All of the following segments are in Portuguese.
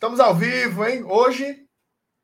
Estamos ao vivo, hein? Hoje,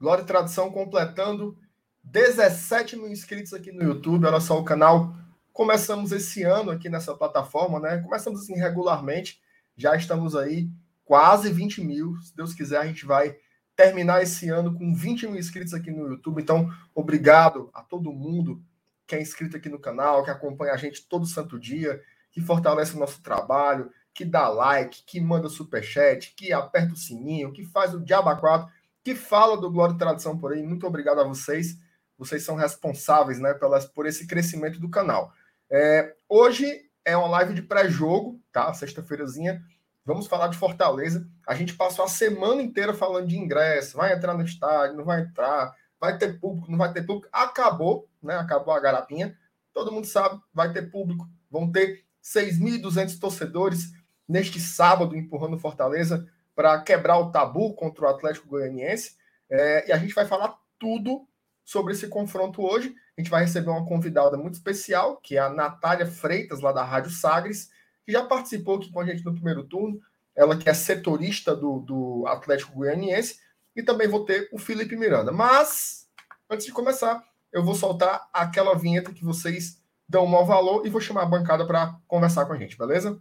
Glória e Tradição completando 17 mil inscritos aqui no YouTube. Olha só o canal. Começamos esse ano aqui nessa plataforma, né? Começamos assim regularmente. Já estamos aí quase 20 mil. Se Deus quiser, a gente vai terminar esse ano com 20 mil inscritos aqui no YouTube. Então, obrigado a todo mundo que é inscrito aqui no canal, que acompanha a gente todo santo dia, que fortalece o nosso trabalho, que dá like, que manda superchat, que aperta o sininho, que faz o diaba 4, que fala do Glória e Tradição por aí. Muito obrigado a vocês. Vocês são responsáveis né, pelas, por esse crescimento do canal. É, hoje é uma live de pré-jogo, tá? Sexta-feirazinha. Vamos falar de Fortaleza. A gente passou a semana inteira falando de ingresso. Vai entrar no estádio, não vai entrar. Vai ter público, não vai ter público. Acabou, né? Acabou a garapinha. Todo mundo sabe, vai ter público. Vão ter 6.200 torcedores neste sábado, empurrando Fortaleza para quebrar o tabu contra o Atlético Goianiense. É, e a gente vai falar tudo sobre esse confronto hoje. A gente vai receber uma convidada muito especial, que é a Natália Freitas, lá da Rádio Sagres, que já participou aqui com a gente no primeiro turno. Ela que é setorista do, do Atlético Goianiense. E também vou ter o Felipe Miranda. Mas, antes de começar, eu vou soltar aquela vinheta que vocês dão o maior valor e vou chamar a bancada para conversar com a gente, beleza?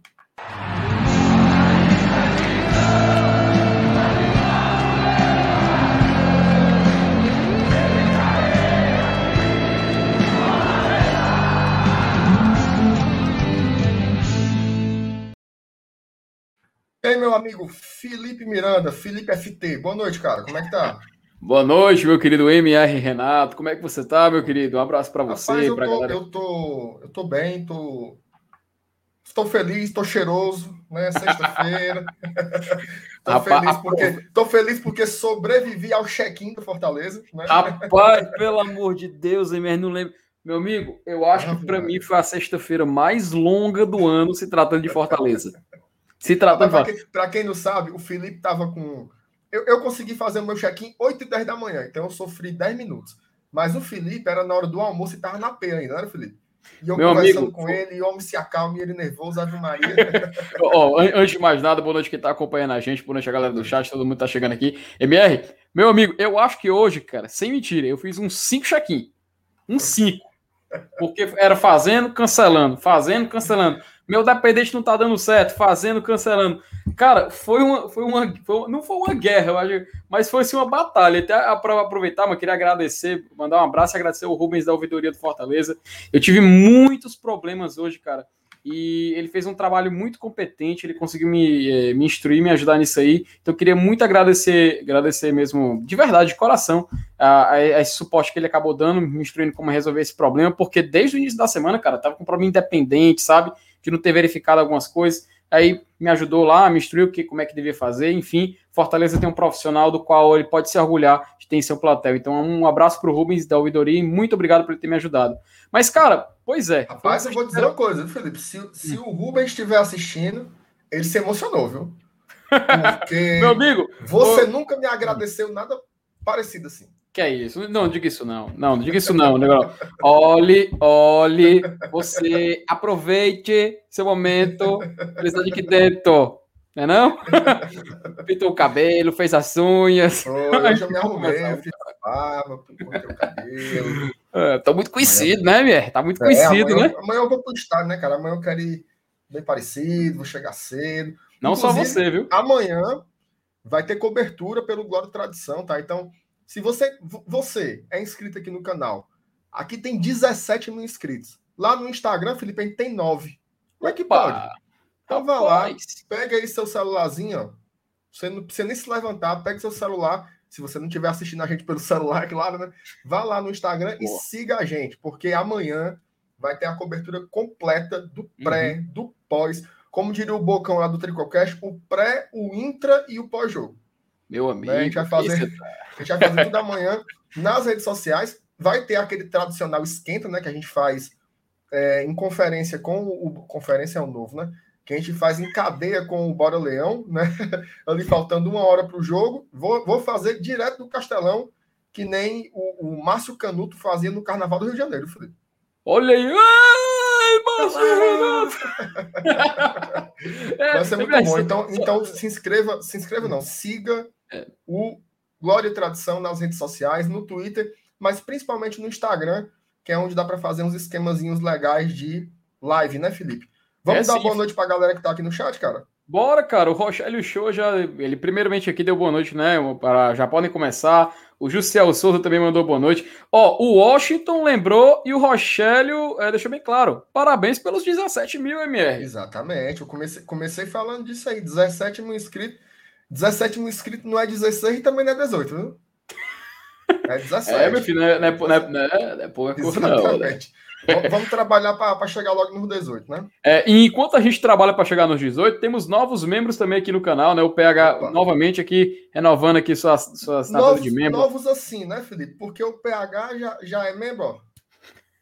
E aí, meu amigo Felipe Miranda, Felipe FT. Boa noite, cara. Como é que tá? Boa noite, meu querido MR Renato. Como é que você tá, meu querido? Um abraço para você, Rapaz, eu, pra tô, galera. eu tô, eu tô bem, tô estou feliz, estou cheiroso, né? Sexta-feira. tô, Rapaz, feliz porque, tô feliz porque sobrevivi ao check-in do Fortaleza. Né? Rapaz, pelo amor de Deus, MR, não lembro. Meu amigo, eu acho que para mim foi a sexta-feira mais longa do ano se tratando de Fortaleza. Se tratando de Para quem, pra quem não sabe, o Felipe tava com. Eu, eu consegui fazer o meu check-in 8 e 10 da manhã, então eu sofri 10 minutos. Mas o Felipe era na hora do almoço e tava na P ainda, não era, Felipe? E eu Meu conversando amigo, com ele, e o homem se acalma, e ele nervoso, Ave Maria. Ó, an- antes de mais nada, boa noite quem tá acompanhando a gente, boa noite a galera do chat, todo mundo tá chegando aqui. MR, meu amigo, eu acho que hoje, cara, sem mentira, eu fiz uns 5 check-in. Uns 5. Porque era fazendo, cancelando, fazendo, cancelando. Meu dependente não tá dando certo, fazendo, cancelando. Cara, foi uma. Foi uma foi- não foi uma guerra, eu acho, mas foi sim uma batalha. Até para aproveitar, mas queria agradecer, mandar um abraço e agradecer o Rubens da ouvidoria do Fortaleza. Eu tive muitos problemas hoje, cara. E ele fez um trabalho muito competente, ele conseguiu me, eh, me instruir, me ajudar nisso aí. Então eu queria muito agradecer, agradecer mesmo, de verdade, de coração, a, a esse suporte que ele acabou dando, me instruindo como resolver esse problema, porque desde o início da semana, cara, tava com um problema independente, sabe? De não ter verificado algumas coisas. Aí me ajudou lá, me instruiu que, como é que devia fazer, enfim. Fortaleza tem um profissional do qual ele pode se orgulhar de ter em seu platel. Então, um abraço pro Rubens da ouvidoria e muito obrigado por ele ter me ajudado. Mas, cara, pois é. Rapaz, eu vou dizer uma coisa, Felipe? Se, se o Rubens estiver assistindo, ele se emocionou, viu? Porque Meu amigo, você nunca me agradeceu nada parecido assim. Que é isso? Não, diga isso não. Não, diga isso não. Olhe, olhe, você aproveite seu momento. Felicidade aqui dentro. Não é não? Pintou o cabelo, fez as unhas. Foi, eu me arrumei, fiz a barba, cortei o cabelo. É, Tô muito conhecido, né, Mier? Tá muito É, conhecido, amanhã, né? amanhã eu vou pro estádio, né, cara? Amanhã eu quero ir bem parecido, vou chegar cedo. Não só Inclusive, você, viu? Amanhã vai ter cobertura pelo Glória e Tradição, tá? Então, se você, vo- você é inscrito aqui no canal, aqui tem 17 mil inscritos. Lá no Instagram, Felipe, a gente tem 9. Como é que Opa, pode? Então vai lá, pega aí seu celularzinho, ó. Você não precisa nem se levantar, pega seu celular. Se você não estiver assistindo a gente pelo celular, é claro, né? Vá lá no Instagram e Boa. siga a gente, porque amanhã vai ter a cobertura completa do pré, do pós. Como diria o Bocão lá do Tricocast, o pré, o intra e o pós-jogo. Meu amigo. Né? A gente vai fazer- esse- A gente vai fazer tudo amanhã nas redes sociais. Vai ter aquele tradicional esquenta, né? Que a gente faz é, em conferência com o. Conferência é o novo, né? Que a gente faz em cadeia com o Bora Leão, né? Ali faltando uma hora para o jogo. Vou, vou fazer direto do Castelão, que nem o, o Márcio Canuto fazia no Carnaval do Rio de Janeiro, Felipe. Olha aí. Ai, Márcio Renato. É, Vai ser muito é, bom. Então, então se inscreva, se inscreva não, siga é. o Glória e Tradição nas redes sociais, no Twitter, mas principalmente no Instagram, que é onde dá para fazer uns esquemazinhos legais de live, né, Felipe? Vamos é, dar sim. boa noite para a galera que está aqui no chat, cara? Bora, cara. O Rochelio Show já. Ele primeiramente aqui deu boa noite, né? Para, já podem começar. O Jussiel Souza também mandou boa noite. Ó, o Washington lembrou e o Rochelio é, deixou bem claro. Parabéns pelos 17 mil MR. Exatamente. Eu comecei, comecei falando disso aí. 17 mil inscritos. 17 mil inscritos não é 16 e também não é 18, viu? É 17. É, meu filho, não é, não é, não é, não é, não é pouca coisa, não. Né? Vamos trabalhar para chegar logo nos 18, né? É, e enquanto a gente trabalha para chegar nos 18, temos novos membros também aqui no canal, né? O PH Opa. novamente aqui, renovando aqui sua, sua assinatura de membro. Novos assim, né, Felipe? Porque o PH já, já é membro, ó.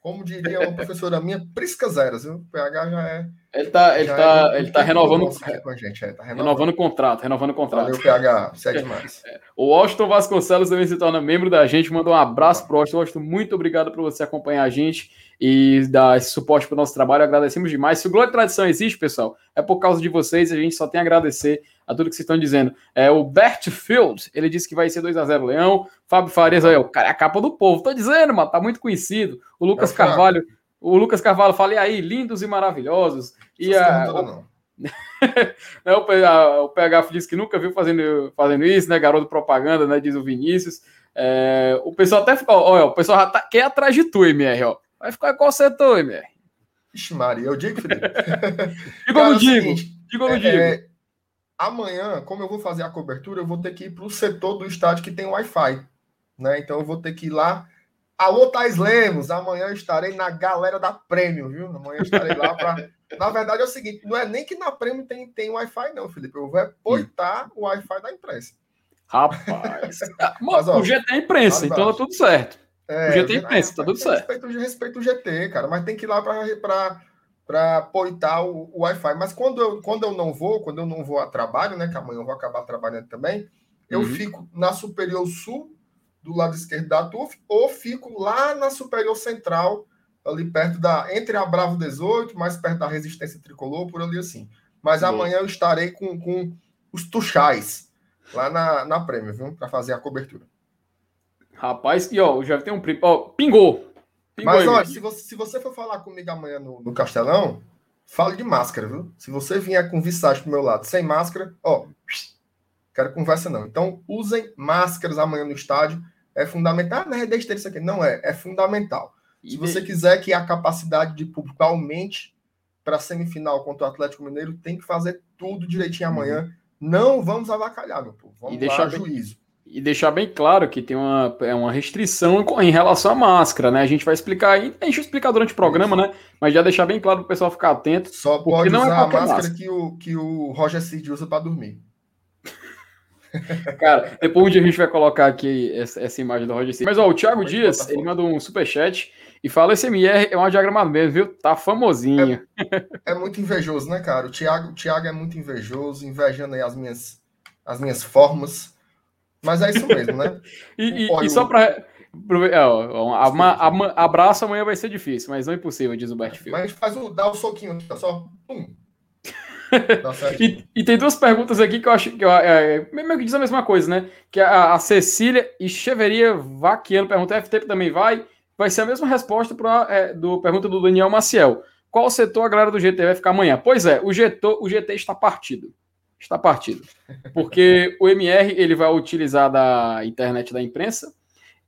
Como diria uma professora minha, prisca zero, viu? O PH já é. Ele tá, ele tá, é, ele tá renovando, com a gente, é, tá renovando. renovando o contrato, renovando o contrato. Valeu, PH, você é demais. O Washington Vasconcelos também se torna membro da gente, manda um abraço pro Washington. Washington, muito obrigado por você acompanhar a gente e dar esse suporte para o nosso trabalho. Agradecemos demais. Se o Glória e Tradição existe, pessoal, é por causa de vocês a gente só tem a agradecer a tudo que vocês estão dizendo. É, o Bert Field, ele disse que vai ser 2 a 0 Leão. Fábio Farias, aí, o cara é a capa do povo. Tô dizendo, mano, tá muito conhecido. O Lucas é Carvalho, o Lucas Carvalho fala, e aí, lindos e maravilhosos. E a, o... não. o, PH, disse que nunca viu fazendo, fazendo isso, né? Garoto propaganda, né? Diz o Vinícius. É, o pessoal até olha, o pessoal já tá, quer atrás de tu, MR, ó. Vai ficar qual setor, MR? Ixi, Maria, eu digo, Felipe. digo ou não digo? digo ou não digo? É, amanhã, como eu vou fazer a cobertura, eu vou ter que ir para o setor do estádio que tem Wi-Fi. Né? Então eu vou ter que ir lá. Alô, Thais Lemos, amanhã eu estarei na galera da Prêmio, viu? Amanhã eu estarei lá para. Na verdade é o seguinte: não é nem que na Prêmio tem, tem Wi-Fi, não, Felipe. Eu vou apoiar o Wi-Fi da imprensa. Rapaz. Mas, ó, o GT é imprensa, então tá tudo certo. É, o GT pensa, tá tudo certo. Respeito, respeito o GT, cara, mas tem que ir lá para poitar o, o Wi-Fi. Mas quando eu, quando eu não vou, quando eu não vou a trabalho, né? Que amanhã eu vou acabar trabalhando também, eu uhum. fico na Superior Sul, do lado esquerdo da TUF, ou fico lá na Superior Central, ali perto da. Entre a Bravo 18, mais perto da Resistência Tricolor, por ali assim. Mas amanhã eu estarei com, com os Tuchais lá na, na Prêmio, viu? Para fazer a cobertura. Rapaz, e ó, já tem um. Ó, pingou. pingou Mas olha, se você, se você for falar comigo amanhã no, no Castelão, fale de máscara, viu? Se você vier com visagem pro meu lado sem máscara, ó, quero conversa não. Então, usem máscaras amanhã no estádio. É fundamental. Ah, não é isso aqui. Não é, é fundamental. Se você quiser que a capacidade de público aumente para a semifinal contra o Atlético Mineiro, tem que fazer tudo direitinho amanhã. Uhum. Não vamos avacalhar, meu povo. Vamos e deixar bem, juízo e deixar bem claro que tem uma, é uma restrição em relação à máscara, né? A gente vai explicar, a gente explicar durante o programa, né? Mas já deixar bem claro para o pessoal ficar atento. Só pode não é usar é a máscara, máscara, Que, o, que o Roger Cid usa para dormir. Cara, depois um dia a gente vai colocar aqui essa, essa imagem do Roger Cid. Mas ó, o Thiago pode Dias, ele manda um superchat e fala: esse MR é uma diagrama mesmo, viu? Tá famosinho. É, é, muito invejoso, né, cara? O Thiago, o Thiago é muito invejoso, invejando aí as minhas, as minhas formas. Mas é isso mesmo, né? e, e, e, só para. abraço amanhã vai ser difícil, mas não é impossível, diz o Bert Mas a gente faz o, dá o soquinho, só. Pum. e, e, tem duas perguntas aqui que eu acho que eu, é, meio que diz a mesma coisa, né? Que a, a Cecília e Cheveria Vaquiano pergunta: FT também vai? Vai ser a mesma resposta para é, do pergunta do Daniel Maciel. Qual setor a galera do GT vai ficar amanhã? Pois é, o GT, o GT está partido está partido. Porque o MR ele vai utilizar da internet da imprensa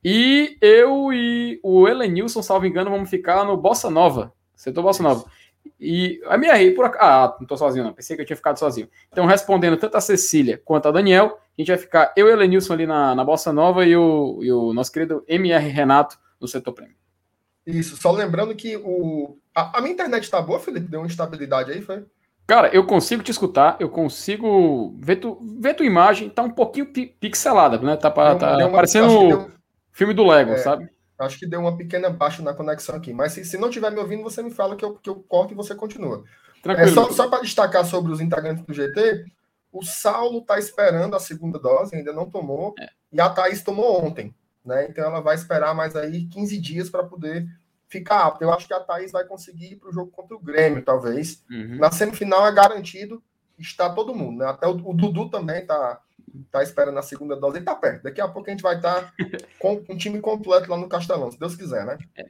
e eu e o Elenilson, salvo engano, vamos ficar no Bossa Nova, setor Bossa Nova. E a MR, por acaso, ah, não estou sozinho, não. Pensei que eu tinha ficado sozinho. Então, respondendo tanto a Cecília quanto a Daniel, a gente vai ficar eu e o Elenilson ali na, na Bossa Nova e o, e o nosso querido MR Renato no setor prêmio. Isso, só lembrando que o. A, a minha internet está boa, Felipe? Deu uma instabilidade aí, foi? Cara, eu consigo te escutar, eu consigo ver, tu, ver tua imagem, tá um pouquinho pixelada, né? Tá, deu, tá deu uma, parecendo deu, filme do Lego, é, sabe? Acho que deu uma pequena baixa na conexão aqui. Mas se, se não estiver me ouvindo, você me fala que eu, que eu corto e você continua. É, só só para destacar sobre os integrantes do GT, o Saulo tá esperando a segunda dose, ainda não tomou, é. e a Thaís tomou ontem. Né? Então ela vai esperar mais aí 15 dias para poder fica apto. Eu acho que a Thaís vai conseguir ir para o jogo contra o Grêmio, talvez. Uhum. Na semifinal é garantido, está todo mundo, né? Até o, o Dudu também está tá esperando a segunda dose, ele tá perto. Daqui a pouco a gente vai estar tá com um time completo lá no Castelão, se Deus quiser, né? É.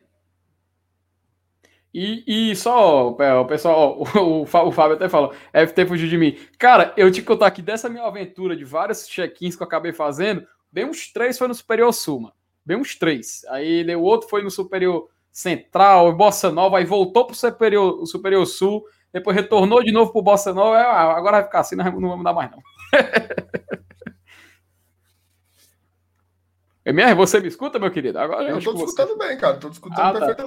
E, e só, o pessoal, o, o, Fábio até falou, FT fugiu de mim. Cara, eu te contar aqui dessa minha aventura de vários check-ins que eu acabei fazendo, bem uns três foi no Superior Sul, mano. Bem uns três. Aí o outro foi no Superior Central, Bossa Nova, aí voltou pro Superior, Superior Sul, depois retornou de novo pro Bossa Nova, ah, agora vai ficar assim, não, não vamos dar mais não. MR, você me escuta, meu querido? Agora eu tô escutando você... bem, cara, tô escutando ah, tá.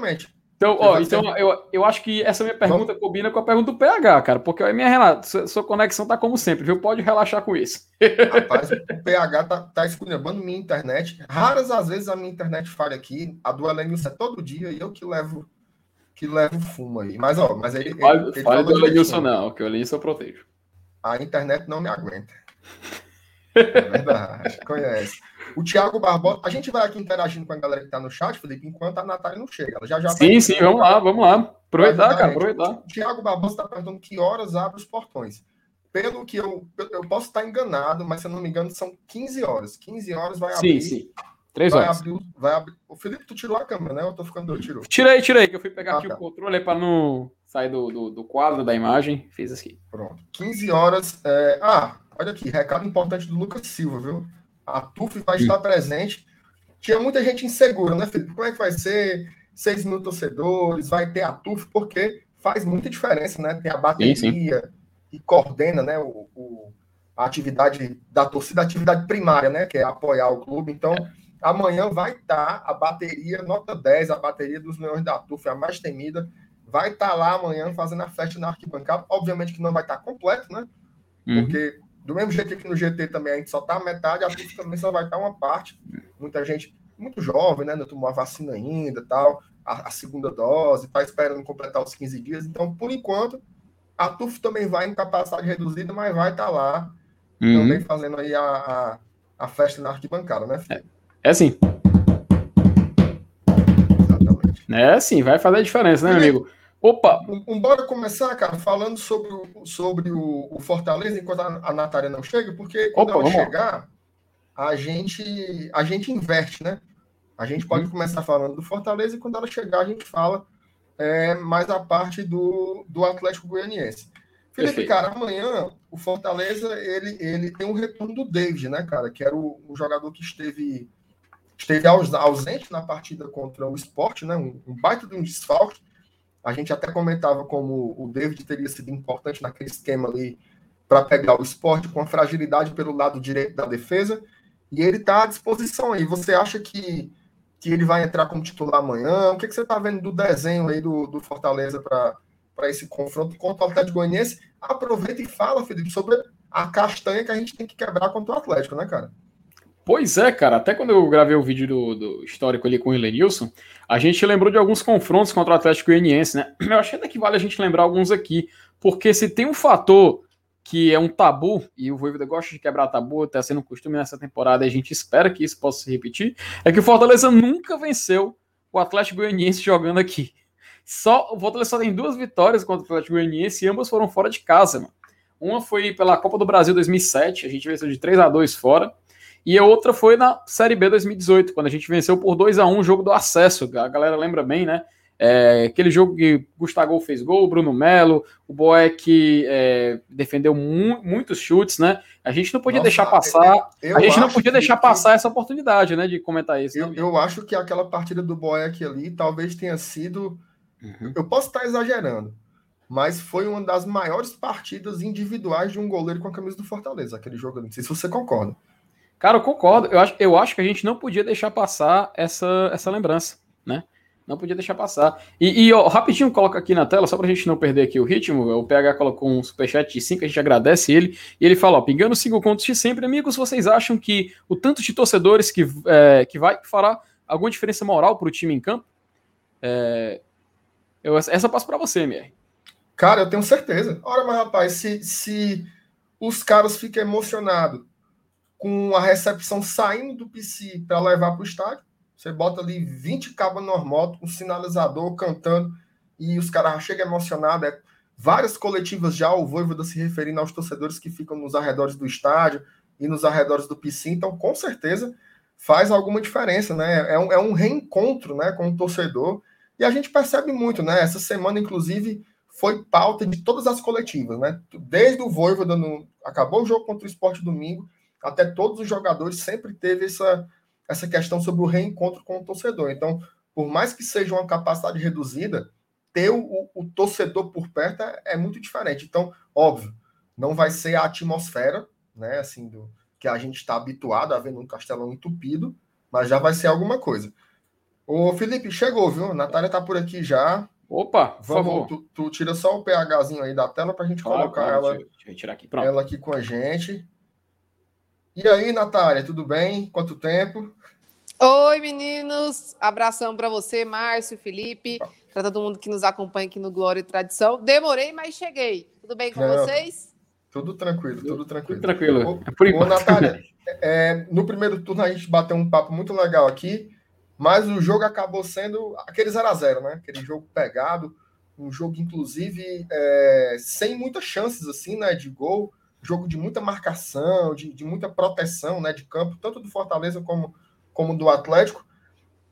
Então, ó, então eu, eu acho que essa minha pergunta Bom, combina com a pergunta do PH, cara, porque a minha Renato, sua, conexão tá como sempre, viu? Pode relaxar com isso. Rapaz, o PH tá, tá esculhambando minha internet. Raras às vezes a minha internet falha aqui, a do Elenilson é todo dia e eu que levo que levo fumo aí. Mas, ó, mas ele. Fale, ele, fale do Elenilson, não, que o Elenilson eu protejo. A internet não me aguenta. É verdade, conhece. O Thiago Barbosa, a gente vai aqui interagindo com a galera que está no chat, Felipe, enquanto a Natália não chega. Ela já já sim, tá sim, vamos lá, vamos lá. Aproveitar, cara, aproveitar. O Thiago Barbosa está perguntando que horas abre os portões. Pelo que eu, eu posso estar enganado, mas se eu não me engano, são 15 horas. 15 horas vai abrir. Sim, sim. Três vai horas. Abrir, vai abrir. O Felipe, tu tirou a câmera, né? Eu tô ficando doido, tirou. Tirei, tirei, que eu fui pegar ah, aqui tá. o controle para não sair do, do, do, quadro da imagem. Fiz aqui. Pronto. 15 horas. É... Ah, olha aqui, recado importante do Lucas Silva, viu? A TUF vai estar presente. Tinha muita gente insegura, né, Felipe? Como é que vai ser? 6 mil torcedores, vai ter a TUF, porque faz muita diferença, né? Tem a bateria sim, sim. e coordena, né, o, o, a atividade da torcida, a atividade primária, né, que é apoiar o clube. Então, amanhã vai estar a bateria nota 10, a bateria dos leões da TUF, a mais temida, vai estar lá amanhã fazendo a festa na arquibancada. Obviamente que não vai estar completo, né? Uhum. Do mesmo jeito que no GT também a gente só tá a metade, a FIFA também só vai estar uma parte. Muita gente, muito jovem, né? Não tomou a vacina ainda tal, a, a segunda dose, está esperando completar os 15 dias. Então, por enquanto, a TUF também vai em capacidade reduzida, mas vai estar tá lá uhum. também fazendo aí a, a, a, festa na arquibancada, né? É, é assim. Exatamente. É sim, vai fazer a diferença, né, amigo? Opa! Bora começar, cara, falando sobre o, sobre o, o Fortaleza, enquanto a, a Natália não chega, porque quando Opa, ela chegar, a gente, a gente inverte, né? A gente pode uhum. começar falando do Fortaleza e quando ela chegar, a gente fala é, mais a parte do, do Atlético Goianiense. Felipe, Perfeito. cara, amanhã o Fortaleza ele, ele tem um retorno do David, né, cara? Que era o, o jogador que esteve, esteve ausente na partida contra o esporte, né? Um, um baita de um desfalque a gente até comentava como o David teria sido importante naquele esquema ali para pegar o esporte com a fragilidade pelo lado direito da defesa. E ele está à disposição aí. Você acha que, que ele vai entrar como titular amanhã? O que, que você está vendo do desenho aí do, do Fortaleza para esse confronto contra o Atlético Goianiense? Aproveita e fala, Felipe, sobre a castanha que a gente tem que quebrar contra o Atlético, né, cara? Pois é, cara. Até quando eu gravei o vídeo do, do histórico ali com o Elenilson, a gente lembrou de alguns confrontos contra o Atlético Goianiense, né? Eu acho que vale a gente lembrar alguns aqui, porque se tem um fator que é um tabu, e o Voivoda gosta de quebrar tabu, está sendo um costume nessa temporada, e a gente espera que isso possa se repetir, é que o Fortaleza nunca venceu o Atlético Goianiense jogando aqui. Só, o Fortaleza só tem duas vitórias contra o Atlético Goianiense e ambas foram fora de casa, mano. Uma foi pela Copa do Brasil 2007, a gente venceu de 3 a 2 fora, e a outra foi na Série B 2018, quando a gente venceu por 2 a 1 o jogo do acesso. A galera lembra bem, né? É, aquele jogo que Gustavo fez gol, Bruno Melo, o Boeck é, defendeu mu muitos chutes, né? A gente não podia Nossa, deixar passar. a gente não podia deixar que, passar essa oportunidade, né? De comentar isso. Eu, eu acho que aquela partida do Boeck ali talvez tenha sido. Uhum. Eu posso estar exagerando, mas foi uma das maiores partidas individuais de um goleiro com a camisa do Fortaleza, aquele jogo. Não sei se você concorda. Cara, eu concordo. Eu acho, eu acho que a gente não podia deixar passar essa, essa lembrança, né? Não podia deixar passar. E, e ó, rapidinho coloca aqui na tela, só pra gente não perder aqui o ritmo. O PH colocou um superchat de 5, a gente agradece ele. E ele fala: ó, pingando 5 contos de sempre, amigos, vocês acham que o tanto de torcedores que, é, que vai fará alguma diferença moral pro time em campo? É, eu, essa passo para você, MR. Cara, eu tenho certeza. Ora, mas rapaz, se, se os caras ficam emocionados com a recepção saindo do PC para levar para o estádio. Você bota ali 20 cabos normal, um sinalizador cantando, e os caras chegam emocionados. É, várias coletivas já, o Voivoda se referindo aos torcedores que ficam nos arredores do estádio, e nos arredores do PC, então com certeza faz alguma diferença, né? É um, é um reencontro, né, com o torcedor. E a gente percebe muito, né? Essa semana, inclusive, foi pauta de todas as coletivas, né? Desde o Voivoda, no, acabou o jogo contra o Esporte Domingo, até todos os jogadores sempre teve essa, essa questão sobre o reencontro com o torcedor. Então, por mais que seja uma capacidade reduzida, ter o, o torcedor por perto é, é, muito diferente. Então, óbvio, não vai ser a atmosfera, né, assim, do, que a gente está habituado a ver num castelão entupido, mas já vai ser alguma coisa. Ô, Felipe, chegou, viu? A Natália tá por aqui já. Opa, Vamos. Tu, tu tira só o PHzinho aí da tela para a gente claro, colocar claro, ela, deixa deixa aqui. ela aqui com a gente. E aí, Natália, tudo bem? Quanto tempo? Oi, meninos! Abração para você, Márcio, Felipe, para todo mundo que nos acompanha aqui no Glória e Tradição. Demorei, mas cheguei. Tudo bem com Não, vocês? Tudo tranquilo, tudo tranquilo. Tudo tranquilo. Ô, Por ô Natália, é, no primeiro turno a gente bateu um papo muito legal aqui, mas o jogo acabou sendo aquele 0 a 0 né? Aquele jogo pegado, um jogo, inclusive, é, sem muitas chances, assim, né, de gol. Jogo de muita marcação, de, de muita proteção, né, de campo, tanto do Fortaleza como, como do Atlético.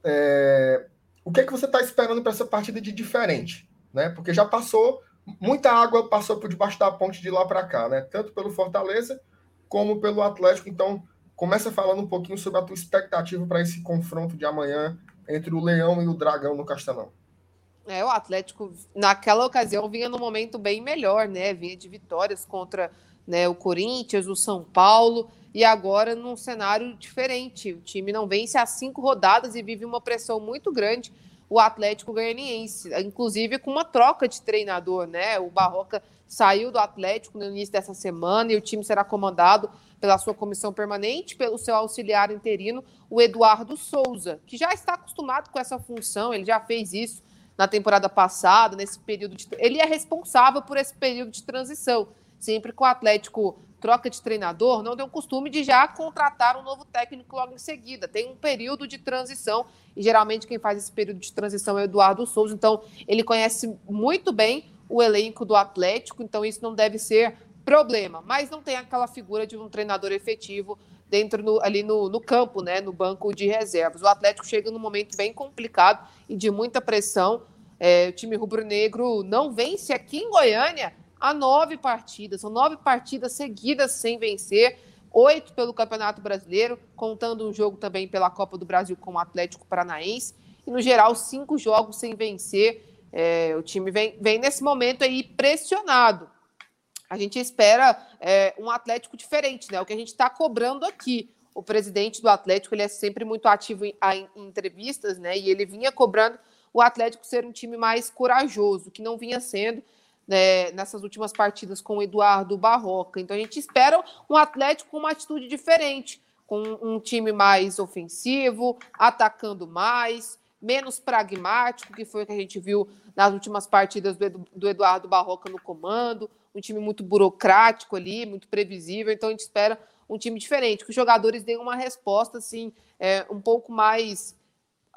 É, o que é que você está esperando para essa partida de diferente? Né? Porque já passou muita água passou por debaixo da ponte de lá para cá, né? Tanto pelo Fortaleza como pelo Atlético. Então, começa falando um pouquinho sobre a tua expectativa para esse confronto de amanhã entre o Leão e o Dragão no Castelão. É, o Atlético, naquela ocasião, vinha num momento bem melhor, né? Vinha de vitórias contra né, o Corinthians, o São Paulo, e agora num cenário diferente. O time não vence há cinco rodadas e vive uma pressão muito grande o Atlético Goianiense, inclusive com uma troca de treinador, né? O Barroca saiu do Atlético no início dessa semana e o time será comandado pela sua comissão permanente, pelo seu auxiliar interino, o Eduardo Souza, que já está acostumado com essa função, ele já fez isso na temporada passada, nesse período de... Ele é responsável por esse período de transição. Sempre que o Atlético troca de treinador, não tem o costume de já contratar um novo técnico logo em seguida. Tem um período de transição e geralmente quem faz esse período de transição é o Eduardo Souza. Então, ele conhece muito bem o elenco do Atlético, então isso não deve ser problema. Mas não tem aquela figura de um treinador efetivo dentro no, ali no, no campo, né, no banco de reservas. O Atlético chega num momento bem complicado e de muita pressão. É, o time rubro-negro não vence aqui em Goiânia a nove partidas. São nove partidas seguidas sem vencer, oito pelo Campeonato Brasileiro, contando um jogo também pela Copa do Brasil com o Atlético Paranaense. E, no geral, cinco jogos sem vencer. É, o time vem, vem nesse momento aí pressionado. A gente espera é, um Atlético diferente, né? O que a gente está cobrando aqui. O presidente do Atlético ele é sempre muito ativo em, em, entrevistas, né? E ele vinha cobrando o Atlético ser um time mais corajoso, que não vinha sendo né, nessas últimas partidas com o Eduardo Barroca. Então a gente espera um Atlético com uma atitude diferente, com um time mais ofensivo, atacando mais, menos pragmático, que foi o que a gente viu nas últimas partidas do Eduardo Barroca no comando, um time muito burocrático ali, muito previsível. Então a gente espera um time diferente, que os jogadores deem uma resposta assim, é, um pouco mais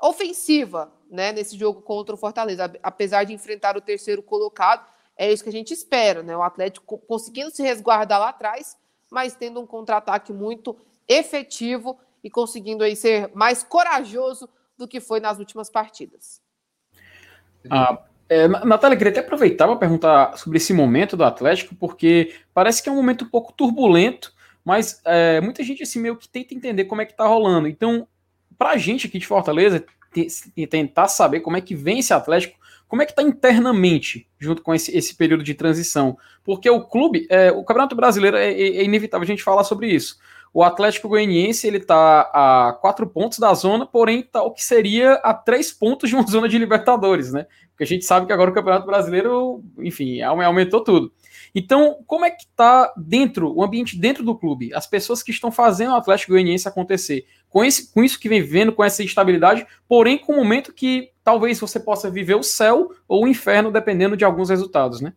ofensiva, né, nesse jogo contra o Fortaleza, apesar de enfrentar o terceiro colocado, é isso que a gente espera, né? O Atlético conseguindo se resguardar lá atrás, mas tendo um contra-ataque muito efetivo e conseguindo aí ser mais corajoso do que foi nas últimas partidas. Ah, é, Natália, queria até aproveitar para perguntar sobre esse momento do Atlético, porque parece que é um momento um pouco turbulento, mas é, muita gente assim meio que tenta entender como é que tá rolando. Então, para a gente aqui de Fortaleza, tentar saber como é que vem esse Atlético, como é que está internamente, junto com esse, esse, período de transição? Porque o clube, é, o Campeonato Brasileiro, é, é, é, inevitável a gente falar sobre isso. O Atlético Goianiense ele está a quatro pontos da zona, porém está o que seria a três pontos de uma zona de Libertadores, né? Porque a gente sabe que agora o Campeonato Brasileiro, enfim, aumentou tudo. Então, como é que está dentro, o ambiente dentro do clube? As pessoas que estão fazendo o Atlético Goianiense acontecer. Com, esse, com isso que vem vivendo, com essa instabilidade, porém com um momento que talvez você possa viver o céu ou o inferno, dependendo de alguns resultados, né?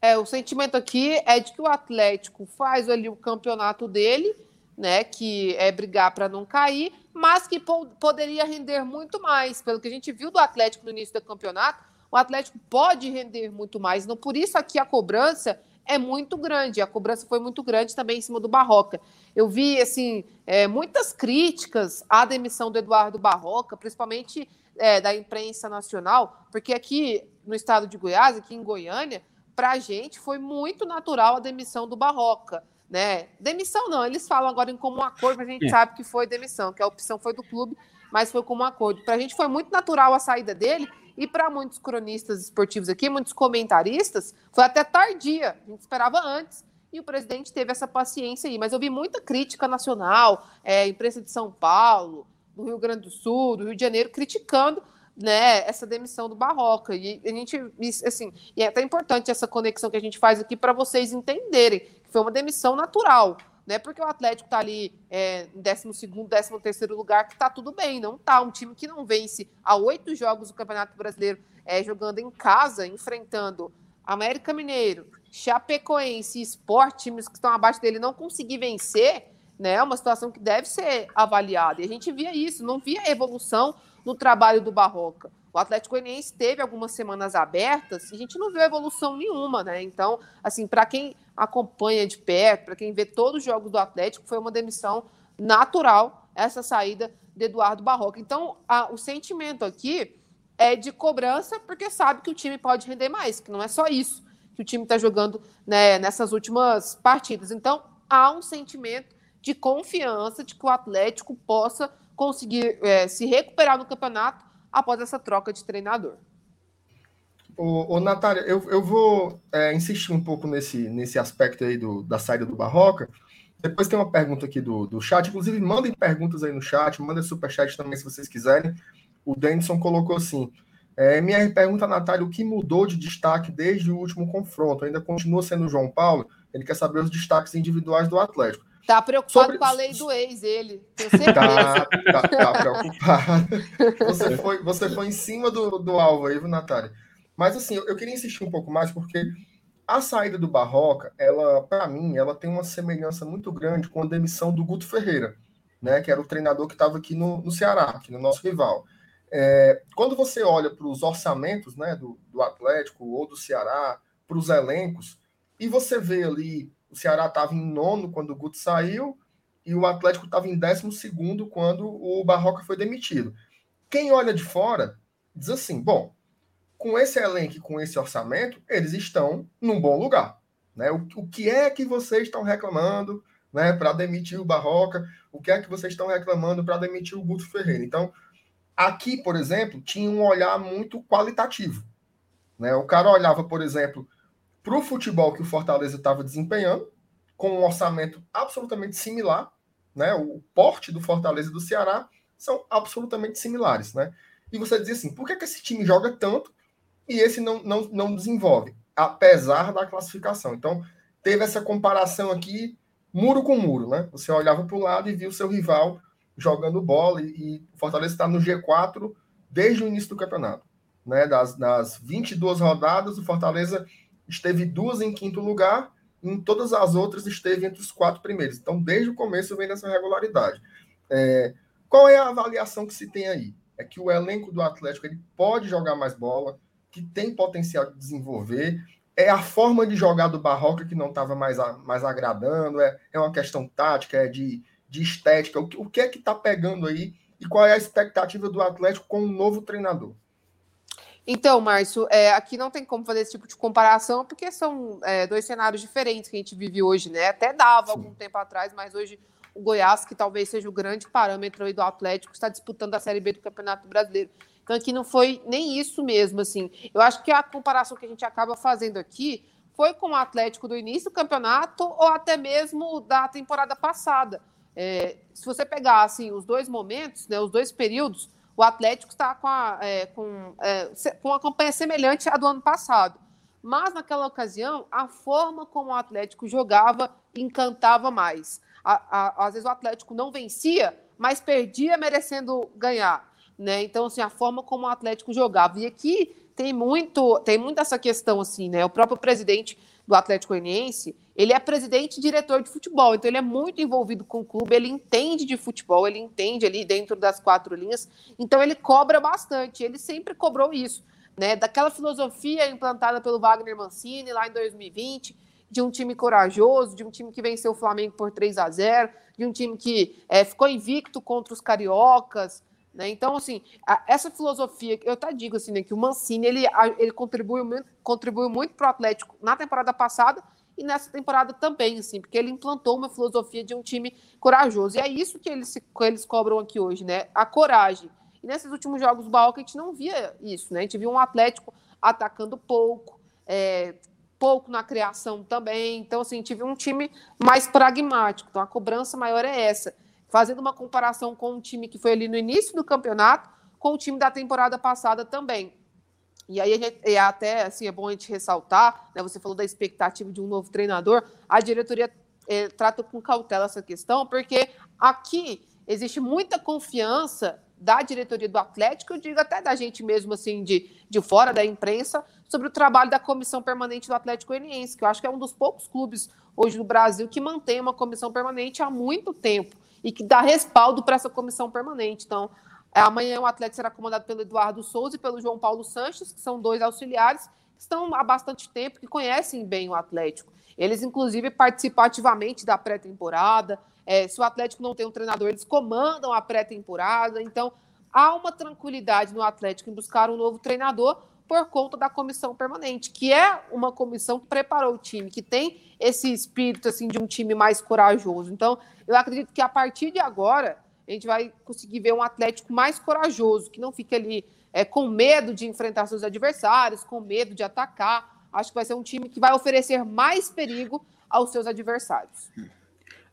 É, o sentimento aqui é de que o Atlético faz ali o campeonato dele, né, que é brigar para não cair, mas que po poderia render muito mais. Pelo que a gente viu do Atlético no início do campeonato, o Atlético pode render muito mais. Não por isso aqui a cobrança é muito grande. A cobrança foi muito grande também em cima do Barroca. Eu vi assim é, muitas críticas à demissão do Eduardo Barroca, principalmente é, da imprensa nacional, porque aqui no estado de Goiás, aqui em Goiânia, para a gente foi muito natural a demissão do Barroca. Né? Demissão não, eles falam agora em comum acordo, mas a gente é. sabe que foi demissão, que a opção foi do clube, mas foi como um acordo. Para a gente foi muito natural a saída dele, e para muitos cronistas esportivos aqui, muitos comentaristas, foi até tardia, a gente esperava antes, e o presidente teve essa paciência aí. Mas eu vi muita crítica nacional, é, imprensa de São Paulo, do Rio Grande do Sul, do Rio de Janeiro, criticando né, essa demissão do Barroca. E a gente, assim, e é até importante essa conexão que a gente faz aqui para vocês entenderem que foi uma demissão natural. Né, porque o Atlético está ali é, em 12, 13 lugar, que está tudo bem, não está. Um time que não vence há oito jogos do Campeonato Brasileiro, é, jogando em casa, enfrentando América Mineiro, Chapecoense e Sport, times que estão abaixo dele, não conseguir vencer, né? É uma situação que deve ser avaliada. E a gente via isso, não via evolução no trabalho do Barroca. O Atlético Goianiense teve algumas semanas abertas e a gente não viu evolução nenhuma, né? Então, assim, para quem acompanha de perto, para quem vê todos os jogos do Atlético, foi uma demissão natural essa saída de Eduardo Barroca. Então, a, o sentimento aqui é de cobrança, porque sabe que o time pode render mais, que não é só isso que o time está jogando né, nessas últimas partidas. Então, há um sentimento de confiança de que o Atlético possa conseguir é, se recuperar no campeonato após essa troca de treinador. Ô, ô Natália, eu, eu vou é, insistir um pouco nesse, nesse aspecto aí do, da saída do Barroca. Depois tem uma pergunta aqui do, do chat. Inclusive, mandem perguntas aí no chat, mandem superchat também se vocês quiserem. O Denison colocou assim: é, MR pergunta Natália o que mudou de destaque desde o último confronto. Ainda continua sendo o João Paulo? Ele quer saber os destaques individuais do Atlético. Tá preocupado Sobre... com a lei do ex, ele. Tenho certeza. Tá, tá, tá preocupado. Você foi, você foi em cima do, do alvo aí, viu, Natália? Mas assim, eu queria insistir um pouco mais, porque a saída do Barroca, ela, para mim, ela tem uma semelhança muito grande com a demissão do Guto Ferreira, né? Que era o treinador que estava aqui no, no Ceará, aqui no nosso rival. É, quando você olha para os orçamentos né, do, do Atlético ou do Ceará, para os elencos, e você vê ali o Ceará estava em nono quando o Guto saiu e o Atlético estava em décimo segundo quando o Barroca foi demitido. Quem olha de fora diz assim: bom, com esse elenco, com esse orçamento, eles estão num bom lugar. Né? O, o que é que vocês estão reclamando né, para demitir o Barroca? O que é que vocês estão reclamando para demitir o Guto Ferreira? Então, aqui, por exemplo, tinha um olhar muito qualitativo. Né? O cara olhava, por exemplo, para o futebol que o Fortaleza estava desempenhando, com um orçamento absolutamente similar, né? O porte do Fortaleza e do Ceará são absolutamente similares, né? E você dizia assim, por que, que esse time joga tanto e esse não, não, não desenvolve, apesar da classificação? Então, teve essa comparação aqui, muro com muro, né? Você olhava para o lado e via o seu rival jogando bola e, e o Fortaleza está no G4 desde o início do campeonato. Né? Das, das 22 rodadas, o Fortaleza esteve duas em quinto lugar, e em todas as outras esteve entre os quatro primeiros. Então, desde o começo vem nessa regularidade. É, qual é a avaliação que se tem aí? É que o elenco do Atlético ele pode jogar mais bola, que tem potencial de desenvolver. É a forma de jogar do Barroca que não estava mais, mais agradando, é, é uma questão tática, é de, de estética. O, o que é que está pegando aí e qual é a expectativa do Atlético com um novo treinador? Então, Márcio, é, aqui não tem como fazer esse tipo de comparação, porque são é, dois cenários diferentes que a gente vive hoje, né? Até dava Sim. algum tempo atrás, mas hoje o Goiás, que talvez seja o grande parâmetro aí do Atlético, está disputando a Série B do Campeonato Brasileiro. Então, aqui não foi nem isso mesmo, assim. Eu acho que a comparação que a gente acaba fazendo aqui foi com o Atlético do início do campeonato ou até mesmo da temporada passada. É, se você pegar, assim, os dois momentos, né, os dois períodos, o Atlético está com, a, é, com, é, com uma campanha semelhante à do ano passado. Mas naquela ocasião, a forma como o Atlético jogava encantava mais. A, a, às vezes o Atlético não vencia, mas perdia merecendo ganhar. Né? Então, assim, a forma como o Atlético jogava. E aqui tem muito, tem muito essa questão, assim, né? O próprio presidente do Atlético Goianiense, ele é presidente e diretor de futebol, então ele é muito envolvido com o clube, ele entende de futebol, ele entende ali dentro das quatro linhas, então ele cobra bastante, ele sempre cobrou isso, né? Daquela filosofia implantada pelo Wagner Mancini lá em 2020, de um time corajoso, de um time que venceu o Flamengo por 3 a 0 de um time que é, ficou invicto contra os cariocas. Né? Então, assim, a, essa filosofia, eu até digo assim, né, que o Mancini ele, ele contribuiu, muito, contribuiu muito para o Atlético na temporada passada e nessa temporada também, assim, porque ele implantou uma filosofia de um time corajoso. E é isso que eles, que eles cobram aqui hoje, né? A coragem. E nesses últimos jogos do Balca a gente não via isso, né? A gente viu um Atlético atacando pouco, é, pouco na criação também. Então, assim, tive um time mais pragmático. Então, a cobrança maior é essa. Fazendo uma comparação com um time que foi ali no início do campeonato, com o time da temporada passada também. E aí, é até assim, é bom a gente ressaltar, né, você falou da expectativa de um novo treinador, a diretoria é, trata com cautela essa questão, porque aqui existe muita confiança da diretoria do Atlético, eu digo até da gente mesmo, assim, de, de fora da imprensa, sobre o trabalho da comissão permanente do Atlético Goianiense, que eu acho que é um dos poucos clubes hoje no Brasil que mantém uma comissão permanente há muito tempo e que dá respaldo para essa comissão permanente. Então, é, amanhã o Atlético será comandado pelo Eduardo Souza e pelo João Paulo Sanches, que são dois auxiliares que estão há bastante tempo, que conhecem bem o Atlético. Eles, inclusive, participam ativamente da pré-temporada, é, se o Atlético não tem um treinador, eles comandam a pré-temporada. Então, há uma tranquilidade no Atlético em buscar um novo treinador por conta da comissão permanente, que é uma comissão que preparou o time, que tem esse espírito assim de um time mais corajoso. Então, eu acredito que a partir de agora a gente vai conseguir ver um Atlético mais corajoso, que não fique ali é, com medo de enfrentar seus adversários, com medo de atacar. Acho que vai ser um time que vai oferecer mais perigo aos seus adversários.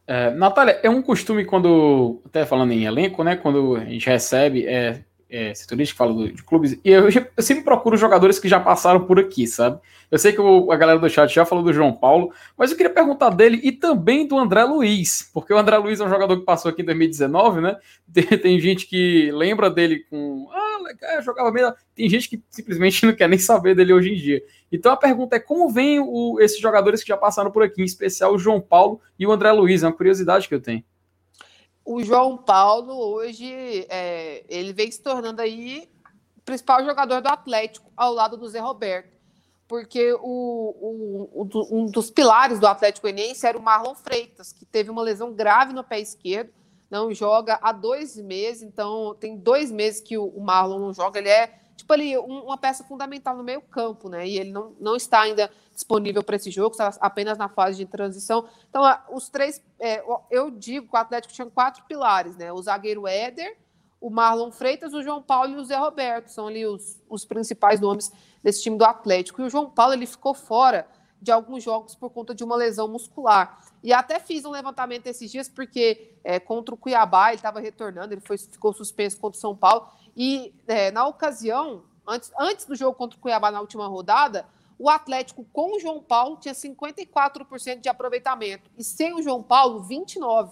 É, Natália, é um costume quando, até falando em elenco, né, quando a gente recebe é, é, setorista que fala de clubes, e eu, eu, sempre procuro jogadores que já passaram por aqui, sabe? Eu sei que o, a galera do chat já falou do João Paulo, mas eu queria perguntar dele e também do André Luiz, porque o André Luiz é um jogador que passou aqui em 2019, né? Tem, tem gente que lembra dele com. Ah, legal, jogava mesmo. Tem gente que simplesmente não quer nem saber dele hoje em dia. Então a pergunta é como vem o, esses jogadores que já passaram por aqui, em especial o João Paulo e o André Luiz? É uma curiosidade que eu tenho. O João Paulo hoje é, ele vem se tornando aí principal jogador do Atlético ao lado do Zé Roberto, porque o, o, o, um dos pilares do Atlético Goianiense era o Marlon Freitas, que teve uma lesão grave no pé esquerdo, não joga há dois meses, então tem dois meses que o, o Marlon não joga, ele é tipo ali, um, uma peça fundamental no meio campo, né? E ele não, não está ainda disponível para esse jogo, está apenas na fase de transição. Então, os três, é, eu digo que o Atlético tinha quatro pilares, né? O zagueiro Éder, o Marlon Freitas, o João Paulo e o Zé Roberto, são ali os, os principais nomes desse time do Atlético. E o João Paulo, ele ficou fora de alguns jogos por conta de uma lesão muscular. E até fiz um levantamento esses dias, porque é, contra o Cuiabá ele estava retornando, ele foi, ficou suspenso contra o São Paulo. E é, na ocasião, antes, antes do jogo contra o Cuiabá na última rodada, o Atlético com o João Paulo tinha 54% de aproveitamento e sem o João Paulo, 29%.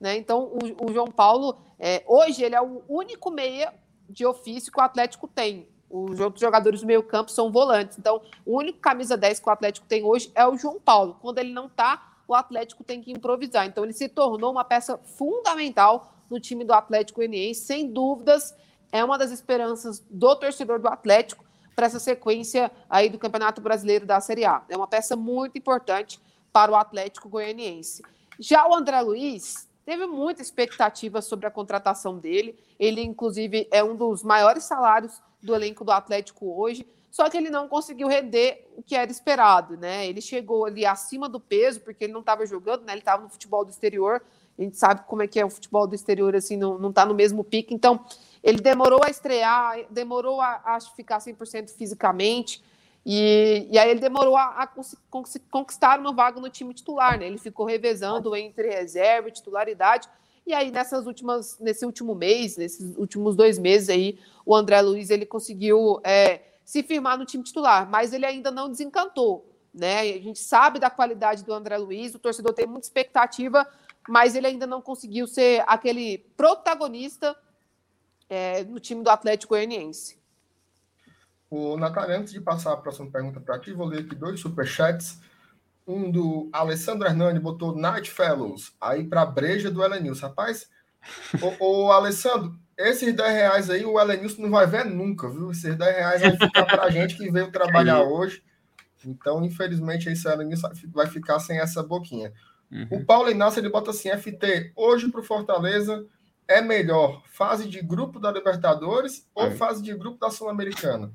Né? Então, o, o João Paulo, é, hoje, ele é o único meia de ofício que o Atlético tem. Os outros jogadores do meio campo são volantes. Então, o único camisa 10 que o Atlético tem hoje é o João Paulo. Quando ele não está, o Atlético tem que improvisar. Então, ele se tornou uma peça fundamental no time do Atlético Goianiense, sem dúvidas é uma das esperanças do torcedor do Atlético para essa sequência aí do Campeonato Brasileiro da Série A. É uma peça muito importante para o Atlético Goianiense. Já o André Luiz teve muita expectativa sobre a contratação dele. Ele, inclusive, é um dos maiores salários do elenco do Atlético hoje. Só que ele não conseguiu render o que era esperado, né? Ele chegou ali acima do peso, porque ele não estava jogando, né? Ele estava no futebol do exterior. A gente sabe como é que é o futebol do exterior, assim, não está no mesmo pique. Então, ele demorou a estrear, demorou a, a ficar 100% fisicamente, e, e, aí ele demorou a, a, conquistar uma vaga no time titular, né? Ele ficou revezando entre reserva e titularidade. E aí, nessas últimas, nesse último mês, nesses últimos dois meses aí, o André Luiz ele conseguiu é, se firmar no time titular, mas ele ainda não desencantou. Né? A gente sabe da qualidade do André Luiz, o torcedor tem muita expectativa, mas ele ainda não conseguiu ser aquele protagonista é, no time do Atlético Goianiense. O Natália, antes de passar a próxima pergunta para ti, vou ler aqui dois superchats. Um do Alessandro Hernani botou Night Fellows, aí para a breja do Elenilson. Rapaz, o, o, Alessandro, esses 10 reais aí o Elenilson não vai ver nunca, viu? Esses 10 reais vai ficar para a gente que veio trabalhar hoje. Então, infelizmente, esse ano vai ficar sem essa boquinha. Uhum. O Paulo Inácio ele bota assim: FT, hoje para o Fortaleza é melhor fase de grupo da Libertadores ou fase de grupo da Sul-Americana?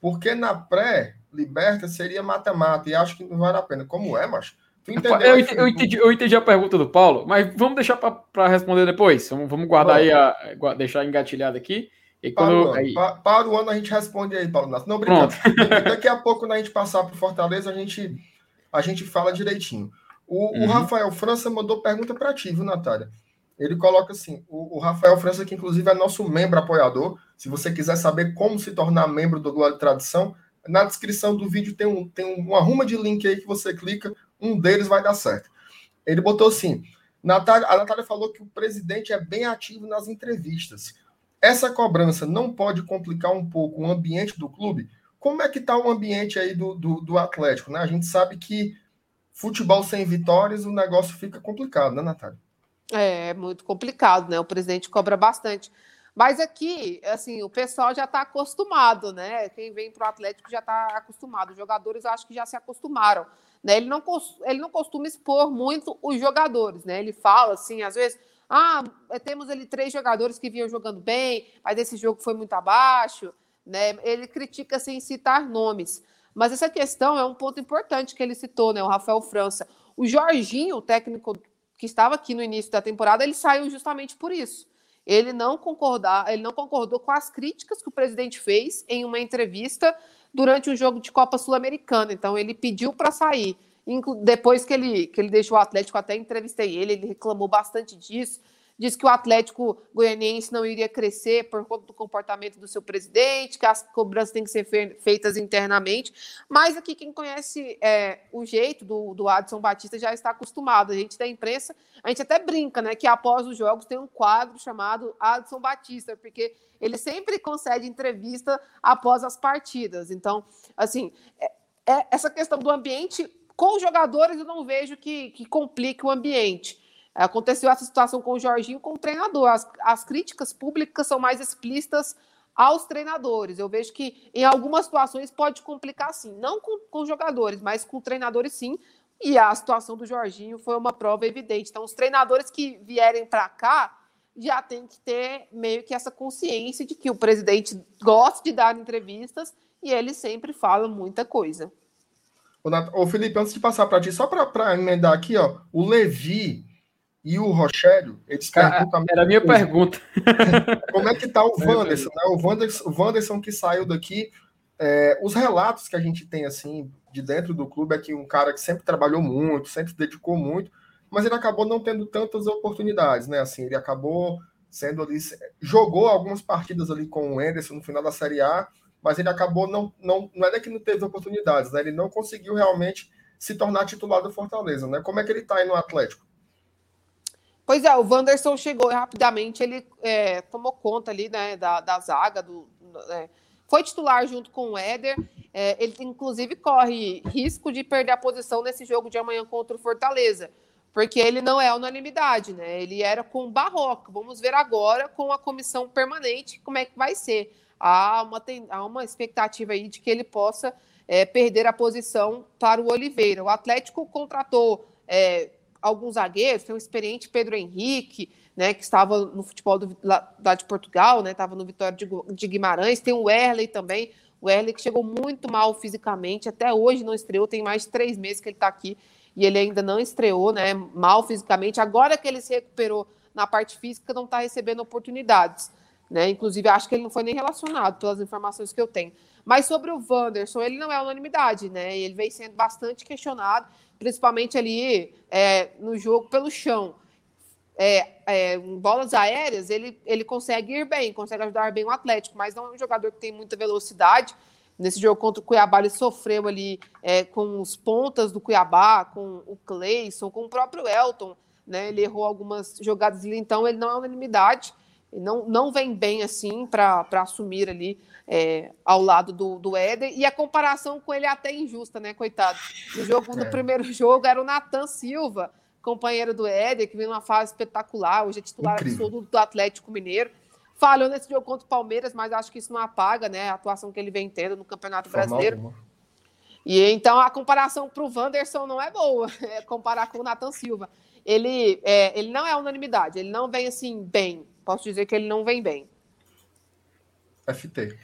Porque na pré-liberta seria mata-mata, e acho que não vale a pena. Como é, macho? Eu entendi, eu, entendi, eu entendi, a pergunta do Paulo, mas vamos deixar para responder depois. Vamos, vamos guardar aí, a, deixar engatilhado aqui. E quando, para, o ano, aí... para, para, o ano a gente responde aí, Paulo Não, brincadeira. Daqui a pouco, quando a gente passar para o Fortaleza, a gente, a gente fala direitinho. O, uhum. o Rafael França mandou pergunta para ti, viu, Natália? Ele coloca assim: o, o, Rafael França, que inclusive é nosso membro apoiador. Se você quiser saber como se tornar membro do Glória de Tradição, na descrição do vídeo tem, um, tem uma ruma de link aí que você clica, um deles vai dar certo. Ele botou assim: Natália, a Natália falou que o presidente é bem ativo nas entrevistas. Essa cobrança não pode complicar um pouco o ambiente do clube? Como é que está o ambiente aí do, do, do Atlético? Né? A gente sabe que futebol sem vitórias, o negócio fica complicado, né, Natália? É, muito complicado, né? O presidente cobra bastante. Mas aqui, assim, o pessoal já está acostumado, né? Quem vem para o Atlético já está acostumado. Os jogadores acho que já se acostumaram. Né? Ele, não, ele não costuma expor muito os jogadores, né? Ele fala assim, às vezes, ah, temos ali três jogadores que vinham jogando bem, mas esse jogo foi muito abaixo, né? Ele critica sem citar nomes. Mas essa questão é um ponto importante que ele citou, né? O Rafael França. O Jorginho, o técnico que estava aqui no início da temporada, ele saiu justamente por isso. Ele não concordar, ele não concordou com as críticas que o presidente fez em uma entrevista durante um jogo de Copa Sul-Americana. Então ele pediu para sair. Depois que ele, que ele deixou o Atlético, até entrevistei ele, ele reclamou bastante disso disse que o Atlético Goianiense não iria crescer por conta do comportamento do seu presidente, que as cobranças têm que ser feitas internamente. Mas aqui, quem conhece é, o jeito do, do Adson Batista já está acostumado. A gente da imprensa, a gente até brinca, né? Que após os jogos tem um quadro chamado Adson Batista, porque ele sempre concede entrevista após as partidas. Então, assim, é, é, essa questão do ambiente com os jogadores eu não vejo que, que complique o ambiente. Aconteceu essa situação com o Jorginho, com o treinador. As, as críticas públicas são mais explícitas aos treinadores. Eu vejo que em algumas situações pode complicar sim, não com, com jogadores, mas com treinadores sim. E a situação do Jorginho foi uma prova evidente. Então, os treinadores que vierem para cá já tem que ter meio que essa consciência de que o presidente gosta de dar entrevistas e ele sempre fala muita coisa. Ô, Felipe, antes de passar para ti, só para emendar aqui, ó, o Levi e o Rochelio, eles. Era a minha coisa. pergunta. Como é que tá o Wanderson, né? O Wanderson, o Wanderson que saiu daqui, é, os relatos que a gente tem, assim, de dentro do clube é que um cara que sempre trabalhou muito, sempre se dedicou muito, mas ele acabou não tendo tantas oportunidades, né? Assim, ele acabou sendo ali, jogou algumas partidas ali com o Anderson no final da Série A, mas ele acabou não, não, não é que não teve oportunidades, né? Ele não conseguiu realmente se tornar titular do Fortaleza, né? Como é que ele tá aí no Atlético? Pois é, o Wanderson chegou rapidamente, ele é, tomou conta ali né, da, da zaga, do, é, foi titular junto com o Éder. É, ele, inclusive, corre risco de perder a posição nesse jogo de amanhã contra o Fortaleza, porque ele não é unanimidade, né? Ele era com o Barroca. Vamos ver agora com a comissão permanente como é que vai ser. Há uma, tem, há uma expectativa aí de que ele possa é, perder a posição para o Oliveira. O Atlético contratou é, alguns zagueiros, tem o experiente Pedro Henrique, né, que estava no futebol do, lá, de Portugal, né, estava no Vitória de, de, Guimarães, tem o Erley também, o Erley que chegou muito mal fisicamente, até hoje não estreou, tem mais de três meses que ele está aqui e ele ainda não estreou, né, mal fisicamente, agora que ele se recuperou na parte física, não está recebendo oportunidades, né, inclusive acho que ele não foi nem relacionado, pelas informações que eu tenho. Mas sobre o Wanderson, ele não é unanimidade, né, ele vem sendo bastante questionado, principalmente ali é, no jogo pelo chão. É, é, bolas aéreas, ele, ele consegue ir bem, consegue ajudar bem o Atlético, mas não é um jogador que tem muita velocidade. Nesse jogo contra o Cuiabá, ele sofreu ali é, com os pontas do Cuiabá, com o Cleison, com o próprio Elton. Né? Ele errou algumas jogadas ali, então ele não é unanimidade não, não vem bem assim para assumir ali é, ao lado do, do Éder. E a comparação com ele é até injusta, né, coitado? No, jogo, no é. primeiro jogo era o Natan Silva, companheiro do Éder, que vem numa fase espetacular, hoje é titular Incrível. absoluto do Atlético Mineiro. Falhou nesse jogo contra o Palmeiras, mas acho que isso não apaga né, a atuação que ele vem tendo no Campeonato Brasileiro. E então a comparação para o Wanderson não é boa, é comparar com o Nathan Silva. Ele, é, ele não é unanimidade, ele não vem assim bem. Posso dizer que ele não vem bem. FT.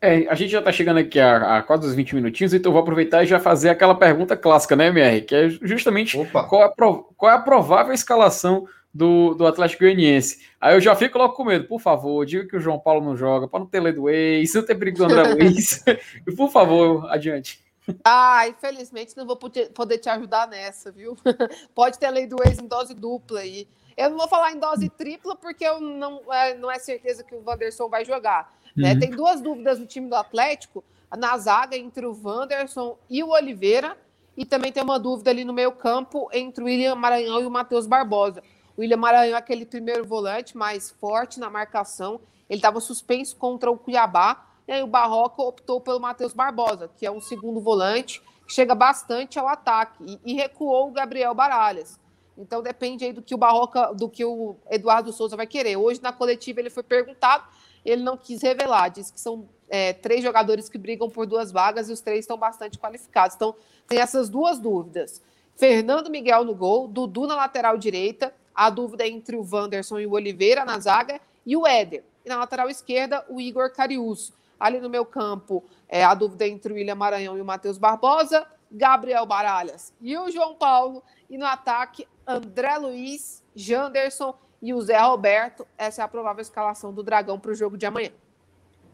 É, a gente já está chegando aqui a, a quase uns 20 minutinhos, então eu vou aproveitar e já fazer aquela pergunta clássica, né, MR? Que é justamente qual é, a, qual é a provável escalação do, do Atlético Goianiense. Aí eu já fico logo com medo, por favor, diga que o João Paulo não joga, para não ter ledo ex, não ter perigo do André Luiz. por favor, adiante. Ah, infelizmente não vou poder te ajudar nessa, viu? Pode ter lei do ex em dose dupla aí. Eu não vou falar em dose tripla porque eu não, é, não é certeza que o Wanderson vai jogar. Né? Uhum. Tem duas dúvidas no time do Atlético, na zaga entre o Wanderson e o Oliveira, e também tem uma dúvida ali no meio campo entre o William Maranhão e o Matheus Barbosa. O William Maranhão é aquele primeiro volante mais forte na marcação, ele estava suspenso contra o Cuiabá, e aí o Barroca optou pelo Matheus Barbosa, que é um segundo volante, que chega bastante ao ataque, e, e recuou o Gabriel Baralhas. Então depende aí do que o Barroca, do que o Eduardo Souza vai querer. Hoje na coletiva ele foi perguntado, ele não quis revelar, disse que são é, três jogadores que brigam por duas vagas e os três estão bastante qualificados. Então tem essas duas dúvidas. Fernando Miguel no gol, Dudu na lateral direita, a dúvida é entre o Wanderson e o Oliveira na zaga e o Éder. E na lateral esquerda, o Igor Carius. Ali no meu campo, é, a dúvida é entre o William Maranhão e o Matheus Barbosa, Gabriel Baralhas e o João Paulo. E no ataque, André Luiz, Janderson e o Zé Roberto. Essa é a provável escalação do Dragão para o jogo de amanhã.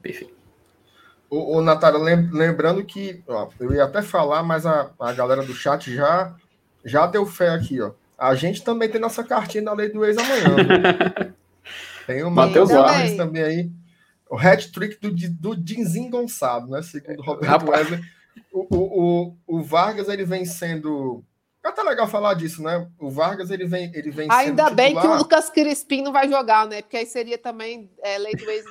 Perfeito. O, o Natália, lembrando que ó, eu ia até falar, mas a, a galera do chat já, já deu fé aqui, ó. A gente também tem nossa cartinha da lei do ex amanhã. tem o Matheus Vargas também aí. O hat-trick do, do Dinzinho Gonçalo, né? Segundo o Roberto Wesley. O, o, o, Vargas, ele vem sendo... É até legal falar disso, né? O Vargas, ele vem, ele vem Ainda bem que o Lucas Crispim não vai jogar, né? Porque aí seria também é, lei do ex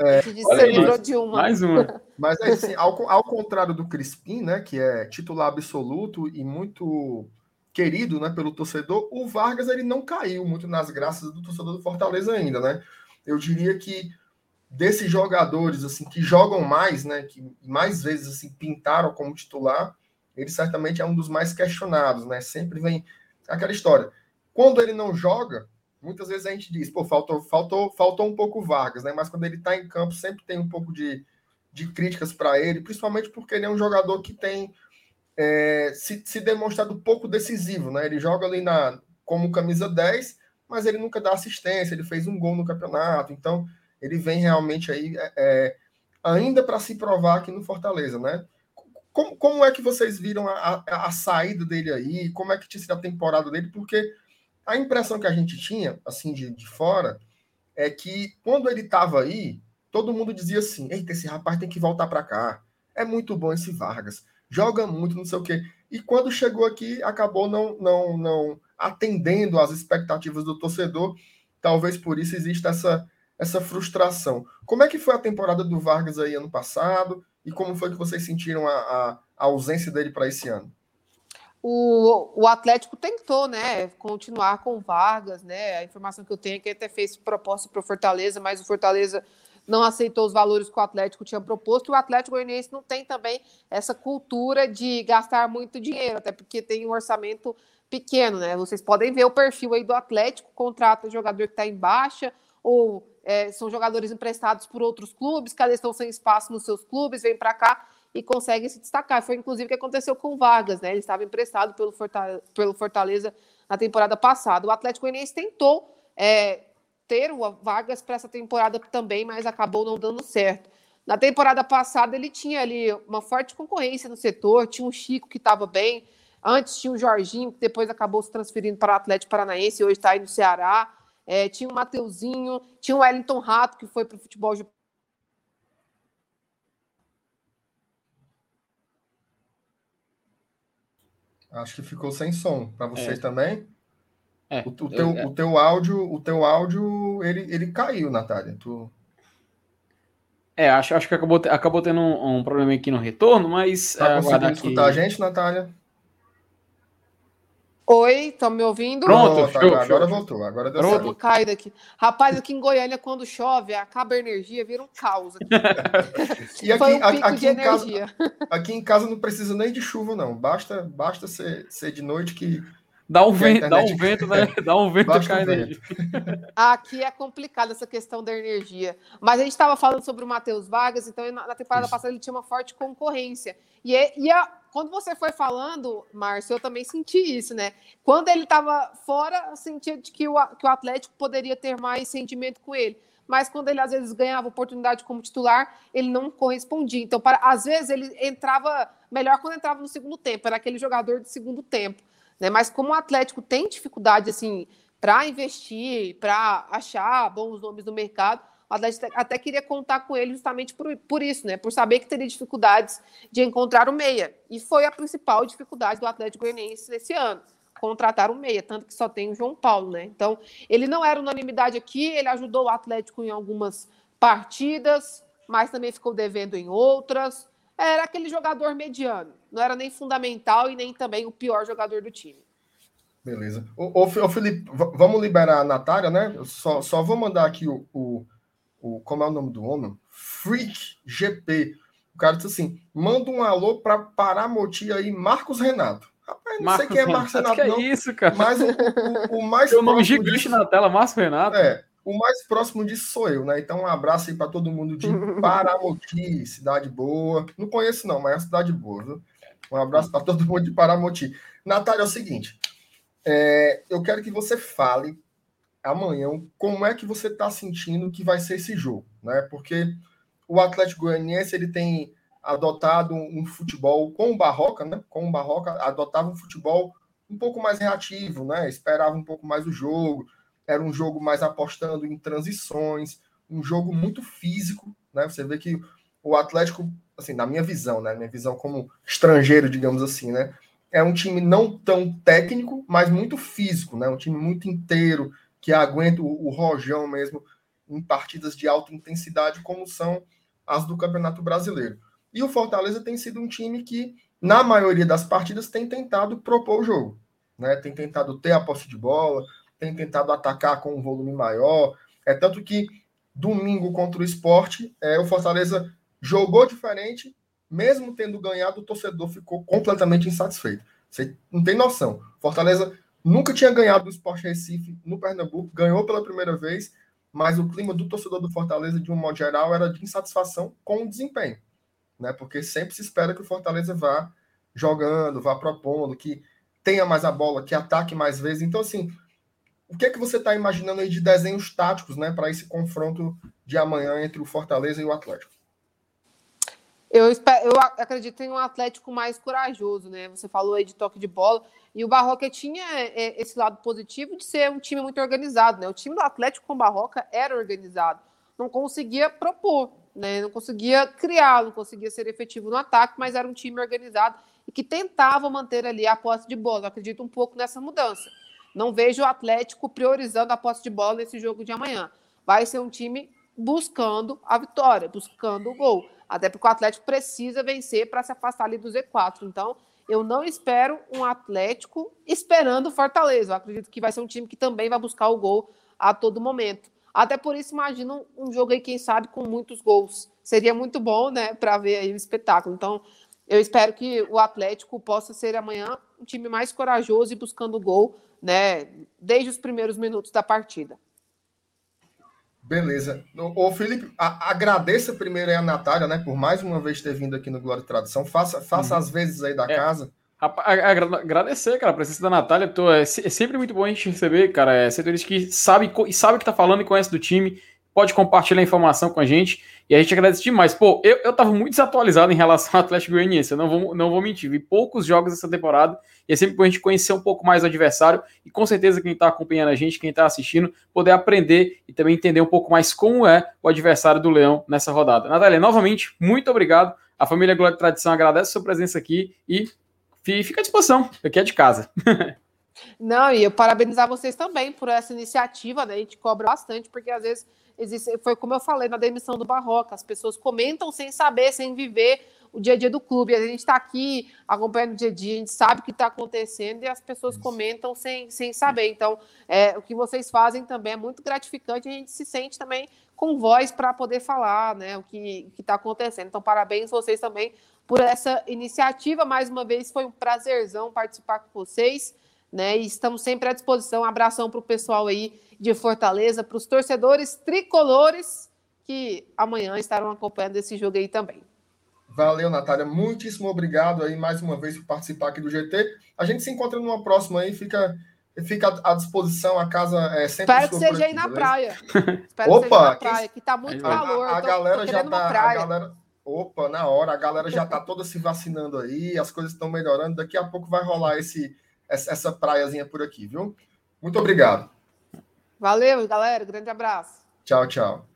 é, se livrou de uma. Mais uma. Mas, assim, ao, ao contrário do Crispim, né? Que é titular absoluto e muito querido né, pelo torcedor, o Vargas ele não caiu muito nas graças do torcedor do Fortaleza ainda, né? Eu diria que desses jogadores assim que jogam mais, né, que mais vezes assim pintaram como titular, ele certamente é um dos mais questionados, né? Sempre vem aquela história. Quando ele não joga, muitas vezes a gente diz, pô, faltou, faltou, faltou um pouco Vargas, né? Mas quando ele está em campo, sempre tem um pouco de, de críticas para ele, principalmente porque ele é um jogador que tem é, se, se demonstrado pouco decisivo, né? Ele joga ali na, como camisa 10, mas ele nunca dá assistência, ele fez um gol no campeonato, então ele vem realmente aí é, é ainda para se provar aqui no Fortaleza, né? Como, como é que vocês viram a, a, a, saída dele aí? Como é que tinha sido a temporada dele? Porque a impressão que a gente tinha, assim, de, de fora, é que quando ele estava aí, todo mundo dizia assim: eita, esse rapaz tem que voltar para cá. É muito bom esse Vargas joga muito, não sei o quê. E quando chegou aqui, acabou não, não, não atendendo às expectativas do torcedor. Talvez por isso exista essa, essa frustração. Como é que foi a temporada do Vargas aí ano passado? E como foi que vocês sentiram a, a, a ausência dele para esse ano? O, o Atlético tentou, né, continuar com Vargas, né? A informação que eu tenho é que ele até fez proposta para o Fortaleza, mas o Fortaleza não aceitou os valores que o Atlético tinha proposto, o Atlético Goianiense não tem também essa cultura de gastar muito dinheiro, até porque tem um orçamento pequeno, né? Vocês podem ver o perfil aí do Atlético, contrata jogador que está em baixa, ou é, são jogadores emprestados por outros clubes, eles estão sem espaço nos seus clubes, vêm para cá e conseguem se destacar. Foi inclusive o que aconteceu com o Vargas, né? Ele estava emprestado pelo Fortaleza, pelo Fortaleza na temporada passada. O Atlético Goianiense tentou é, ter vagas para essa temporada também, mas acabou não dando certo. Na temporada passada, ele tinha ali uma forte concorrência no setor, tinha um Chico que estava bem, antes tinha o Jorginho, que depois acabou se transferindo para o Atlético Paranaense, hoje está aí no Ceará, é, tinha o Mateuzinho, tinha o Wellington Rato, que foi para o futebol de Acho que ficou sem som. Para vocês é. também? É, o, o, teu, eu, o teu áudio, o teu áudio, ele, ele caiu, Natália. Tu... É, acho, acho que acabou, acabou tendo um, um problema aqui no retorno, mas. Tá é, conseguindo aqui... escutar a gente, Natália? Oi, estão me ouvindo? Pronto, Pronto show, agora, show. agora voltou. Agora deu Pronto. certo. caída aqui. Rapaz, aqui em Goiânia, quando chove, acaba a energia, vira um caos. Aqui. e aqui, um aqui, em casa, aqui em casa não precisa nem de chuva, não. Basta, basta ser, ser de noite que Dá um vento, dá um vento, né? Dá um vento e cai energia. Aqui é complicado essa questão da energia. Mas a gente estava falando sobre o Matheus Vargas, então na temporada Isso. passada ele tinha uma forte concorrência. E, é, e a, quando você foi falando, Márcio, eu também senti isso, né? Quando ele estava fora, eu sentia de que o, que o Atlético poderia ter mais sentimento com ele. Mas quando ele às vezes ganhava oportunidade como titular, ele não correspondia. Então, para, às vezes, ele entrava melhor quando entrava no segundo tempo, era aquele jogador de segundo tempo. Né? Mas como o Atlético tem dificuldade assim para investir, para achar bons nomes no mercado, o Atlético até queria contar com ele justamente por, por isso, né? Por saber que teria dificuldades de encontrar o meia. E foi a principal dificuldade do Atlético Goianiense nesse ano. Contratar o meia, tanto que só tem o João Paulo, né? Então, ele não era unanimidade aqui, ele ajudou o Atlético em algumas partidas, mas também ficou devendo em outras era aquele jogador mediano. Não era nem fundamental e nem também o pior jogador do time. Beleza. Ô, ô, ô Felipe, vamos liberar a Natália, né? Eu só, só vou mandar aqui o, o, o, Como é o nome do homem? Freak GP. O cara disse assim: manda um alô para Paramoti aí, Marcos Renato. Rapaz, não Marcos sei quem é Marcos Renato, Renato não. Que é isso, cara? Mas o, o, o mais. Tem nome gigante na tela, Marcos Renato. É. O mais próximo disso sou eu, né? Então, um abraço aí para todo mundo de Paramoti, cidade boa. Não conheço, não, mas é uma cidade boa, viu? Um abraço para todo mundo de Paramoti. Natália, é o seguinte: é, eu quero que você fale amanhã como é que você está sentindo que vai ser esse jogo, né? Porque o Atlético Goianiense ele tem adotado um futebol com o Barroca, né? Com o Barroca, adotava um futebol um pouco mais reativo, né? Esperava um pouco mais o jogo era um jogo mais apostando em transições, um jogo muito físico, né? Você vê que o Atlético, assim, na minha visão, né? Minha visão como estrangeiro, digamos assim, né? É um time não tão técnico, mas muito físico, né? Um time muito inteiro, que aguenta o, o rojão mesmo em partidas de alta intensidade, como são as do Campeonato Brasileiro. E o Fortaleza tem sido um time que, na maioria das partidas, tem tentado propor o jogo, né? Tem tentado ter a posse de bola, tem tentado atacar com um volume maior. É tanto que domingo contra o esporte, é, o Fortaleza jogou diferente, mesmo tendo ganhado, o torcedor ficou completamente insatisfeito. Você não tem noção. Fortaleza nunca tinha ganhado do Esporte Recife no Pernambuco, ganhou pela primeira vez, mas o clima do torcedor do Fortaleza, de um modo geral, era de insatisfação com o desempenho. Né? Porque sempre se espera que o Fortaleza vá jogando, vá propondo, que tenha mais a bola, que ataque mais vezes. Então, assim, o que é que você está imaginando aí de desenhos táticos, né, para esse confronto de amanhã entre o Fortaleza e o Atlético? Eu, espero, eu acredito em um Atlético mais corajoso, né? Você falou aí de toque de bola. E o Barroca tinha é, esse lado positivo de ser um time muito organizado, né? O time do Atlético com o Barroca era organizado. Não conseguia propor, né? Não conseguia criar, não conseguia ser efetivo no ataque, mas era um time organizado e que tentava manter ali a posse de bola. Eu acredito um pouco nessa mudança. Não vejo o Atlético priorizando a posse de bola nesse jogo de amanhã. Vai ser um time buscando a vitória, buscando o gol. Até porque o Atlético precisa vencer para se afastar ali do Z4. Então, eu não espero um Atlético esperando o Fortaleza. Eu acredito que vai ser um time que também vai buscar o gol a todo momento. Até por isso, imagino um jogo aí, quem sabe, com muitos gols. Seria muito bom, né, para ver aí o espetáculo. Então, eu espero que o Atlético possa ser amanhã um time mais corajoso e buscando o gol né, desde os primeiros minutos da partida. Beleza. Ô, Felipe, a, agradeça primeiro aí a Natália, né, por mais uma vez ter vindo aqui no Glória e Tradução. Faça, faça uhum. as vezes aí da é. casa. Agradecer, cara, a presença da Natália. Tô, é, é, sempre muito bom a gente receber, cara, é, setorista que sabe, sabe o que tá falando e conhece do time pode compartilhar a informação com a gente. E a gente agradece demais. Pô, eu, eu tava muito desatualizado em relação ao Atlético Goianiense, eu não vou, não vou mentir. Vi poucos jogos essa temporada e é sempre bom a gente conhecer um pouco mais o adversário e com certeza quem está acompanhando a gente, quem está assistindo, poder aprender e também entender um pouco mais como é o adversário do Leão nessa rodada. Natália, novamente, muito obrigado. A família Glória e Tradição agradece a sua presença aqui e fica à disposição. Aqui é de casa. Não, e eu parabenizar vocês também por essa iniciativa, né? A gente cobra bastante, porque às vezes existe, foi como eu falei na demissão do Barroca, as pessoas comentam sem saber, sem viver o dia a dia do clube. A gente está aqui acompanhando o dia a dia, a gente sabe o que está acontecendo e as pessoas comentam sem, sem saber. Então, é, o que vocês fazem também é muito gratificante, a gente se sente também com voz para poder falar né, o que está acontecendo. Então, parabéns vocês também por essa iniciativa. Mais uma vez, foi um prazerzão participar com vocês. Né, e estamos sempre à disposição. Um abração para o pessoal aí de Fortaleza, para os torcedores tricolores que amanhã estarão acompanhando esse jogo aí também. Valeu, Natália. Muitíssimo obrigado aí mais uma vez por participar aqui do GT. A gente se encontra numa próxima aí, fica, fica à disposição, a casa é sempre Espero que seja aí na beleza? praia. Espero Opa, que seja na praia, que tá muito a, calor. A, a galera já tá. A galera, opa, na hora, a galera já tá toda se vacinando aí, as coisas estão melhorando. Daqui a pouco vai rolar esse, essa, praiazinha por aqui, viu? Muito obrigado. Valeu, galera. Grande abraço. Tchau, tchau.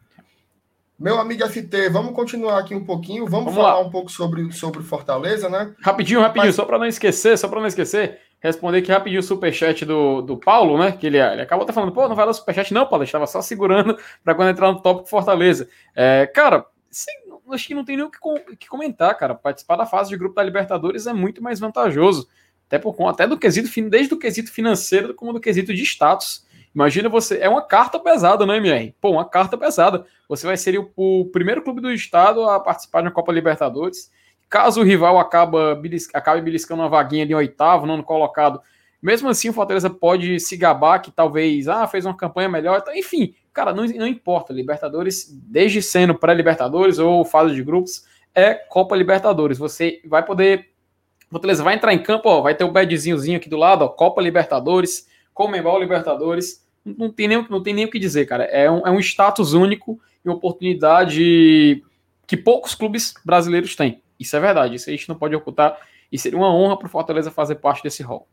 Meu amigo FT, vamos continuar aqui um pouquinho. Vamos, vamos falar lá. um pouco sobre, sobre Fortaleza, né? Rapidinho, rapidinho, Mas... só para não esquecer, só para não esquecer, responder aqui rapidinho o superchat do, do Paulo, né? Que ele, ele acabou até falando, pô, não vai dar superchat, não, Paulo, estava só segurando para quando entrar no tópico Fortaleza. É, cara, sim, acho que não tem nem o que, que comentar, cara. Participar da fase de grupo da Libertadores é muito mais vantajoso. Até por conta, até do quesito, desde o quesito financeiro como do quesito de status. Imagina você. É uma carta pesada, né, MR? Pô, uma carta pesada. Você vai ser o, o primeiro clube do estado a participar de uma Copa Libertadores. Caso o rival acaba, acabe beliscando uma vaguinha de oitavo, nono colocado, mesmo assim o Fortaleza pode se gabar que talvez ah, fez uma campanha melhor. Então, enfim, cara, não, não importa. Libertadores, desde sendo pré-Libertadores ou fase de grupos, é Copa Libertadores. Você vai poder. Fortaleza vai entrar em campo, ó, vai ter o badzinhozinho aqui do lado, ó, Copa Libertadores, Comembol Libertadores não tem nem, não tem nem o que dizer, cara. É um, é um status único e uma oportunidade que poucos clubes brasileiros têm. Isso é verdade, isso a gente não pode ocultar. E seria uma honra para o Fortaleza fazer parte desse rol.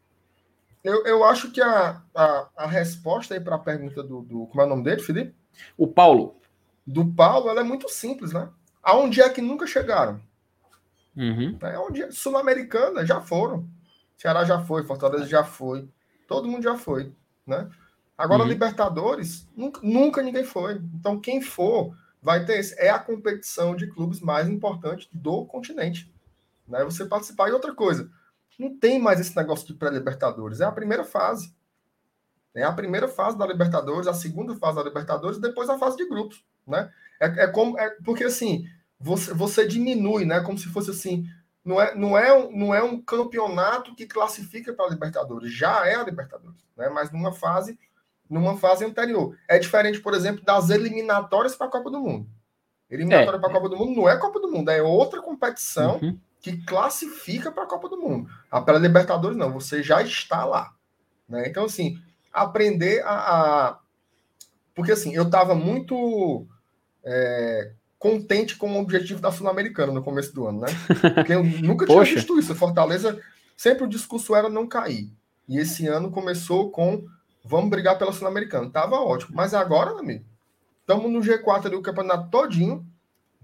Eu, eu acho que a, a, a resposta aí para a pergunta do, do. Como é o nome dele, Felipe? O Paulo. Do Paulo, ela é muito simples, né? Aonde é que nunca chegaram? Uhum. É onde Sul-Americana já foram. Ceará já foi, Fortaleza já foi. Todo mundo já foi, né? Agora, uhum. Libertadores, nunca, nunca, ninguém foi. Então, quem for, vai ter. É a competição de clubes mais importante do continente. Né? Você participar. E outra coisa, não tem mais esse negócio de pré-Libertadores. É a primeira fase. É a primeira fase da Libertadores, a segunda fase da Libertadores, e depois a fase de grupos. Né? É, é como. É, porque assim, você, você diminui, né? Como se fosse assim. Não é, não, é, não é um campeonato que classifica para a Libertadores, já é a Libertadores, né? mas numa fase numa fase anterior. É diferente, por exemplo, das eliminatórias para a Copa do Mundo. Eliminatória é. para a Copa do Mundo não é Copa do Mundo, é outra competição uhum. que classifica para a Copa do Mundo. A pela Libertadores não, você já está lá. Né? Então, assim, aprender a. a... Porque assim, eu estava muito é, contente com o objetivo da Sul-Americana no começo do ano, né? Porque eu nunca tinha visto isso. Fortaleza, sempre o discurso era não cair. E esse ano começou com Vamos brigar pela Sul-Americana. Tava ótimo. Mas agora, amigo, estamos no G4 ali, o campeonato todinho.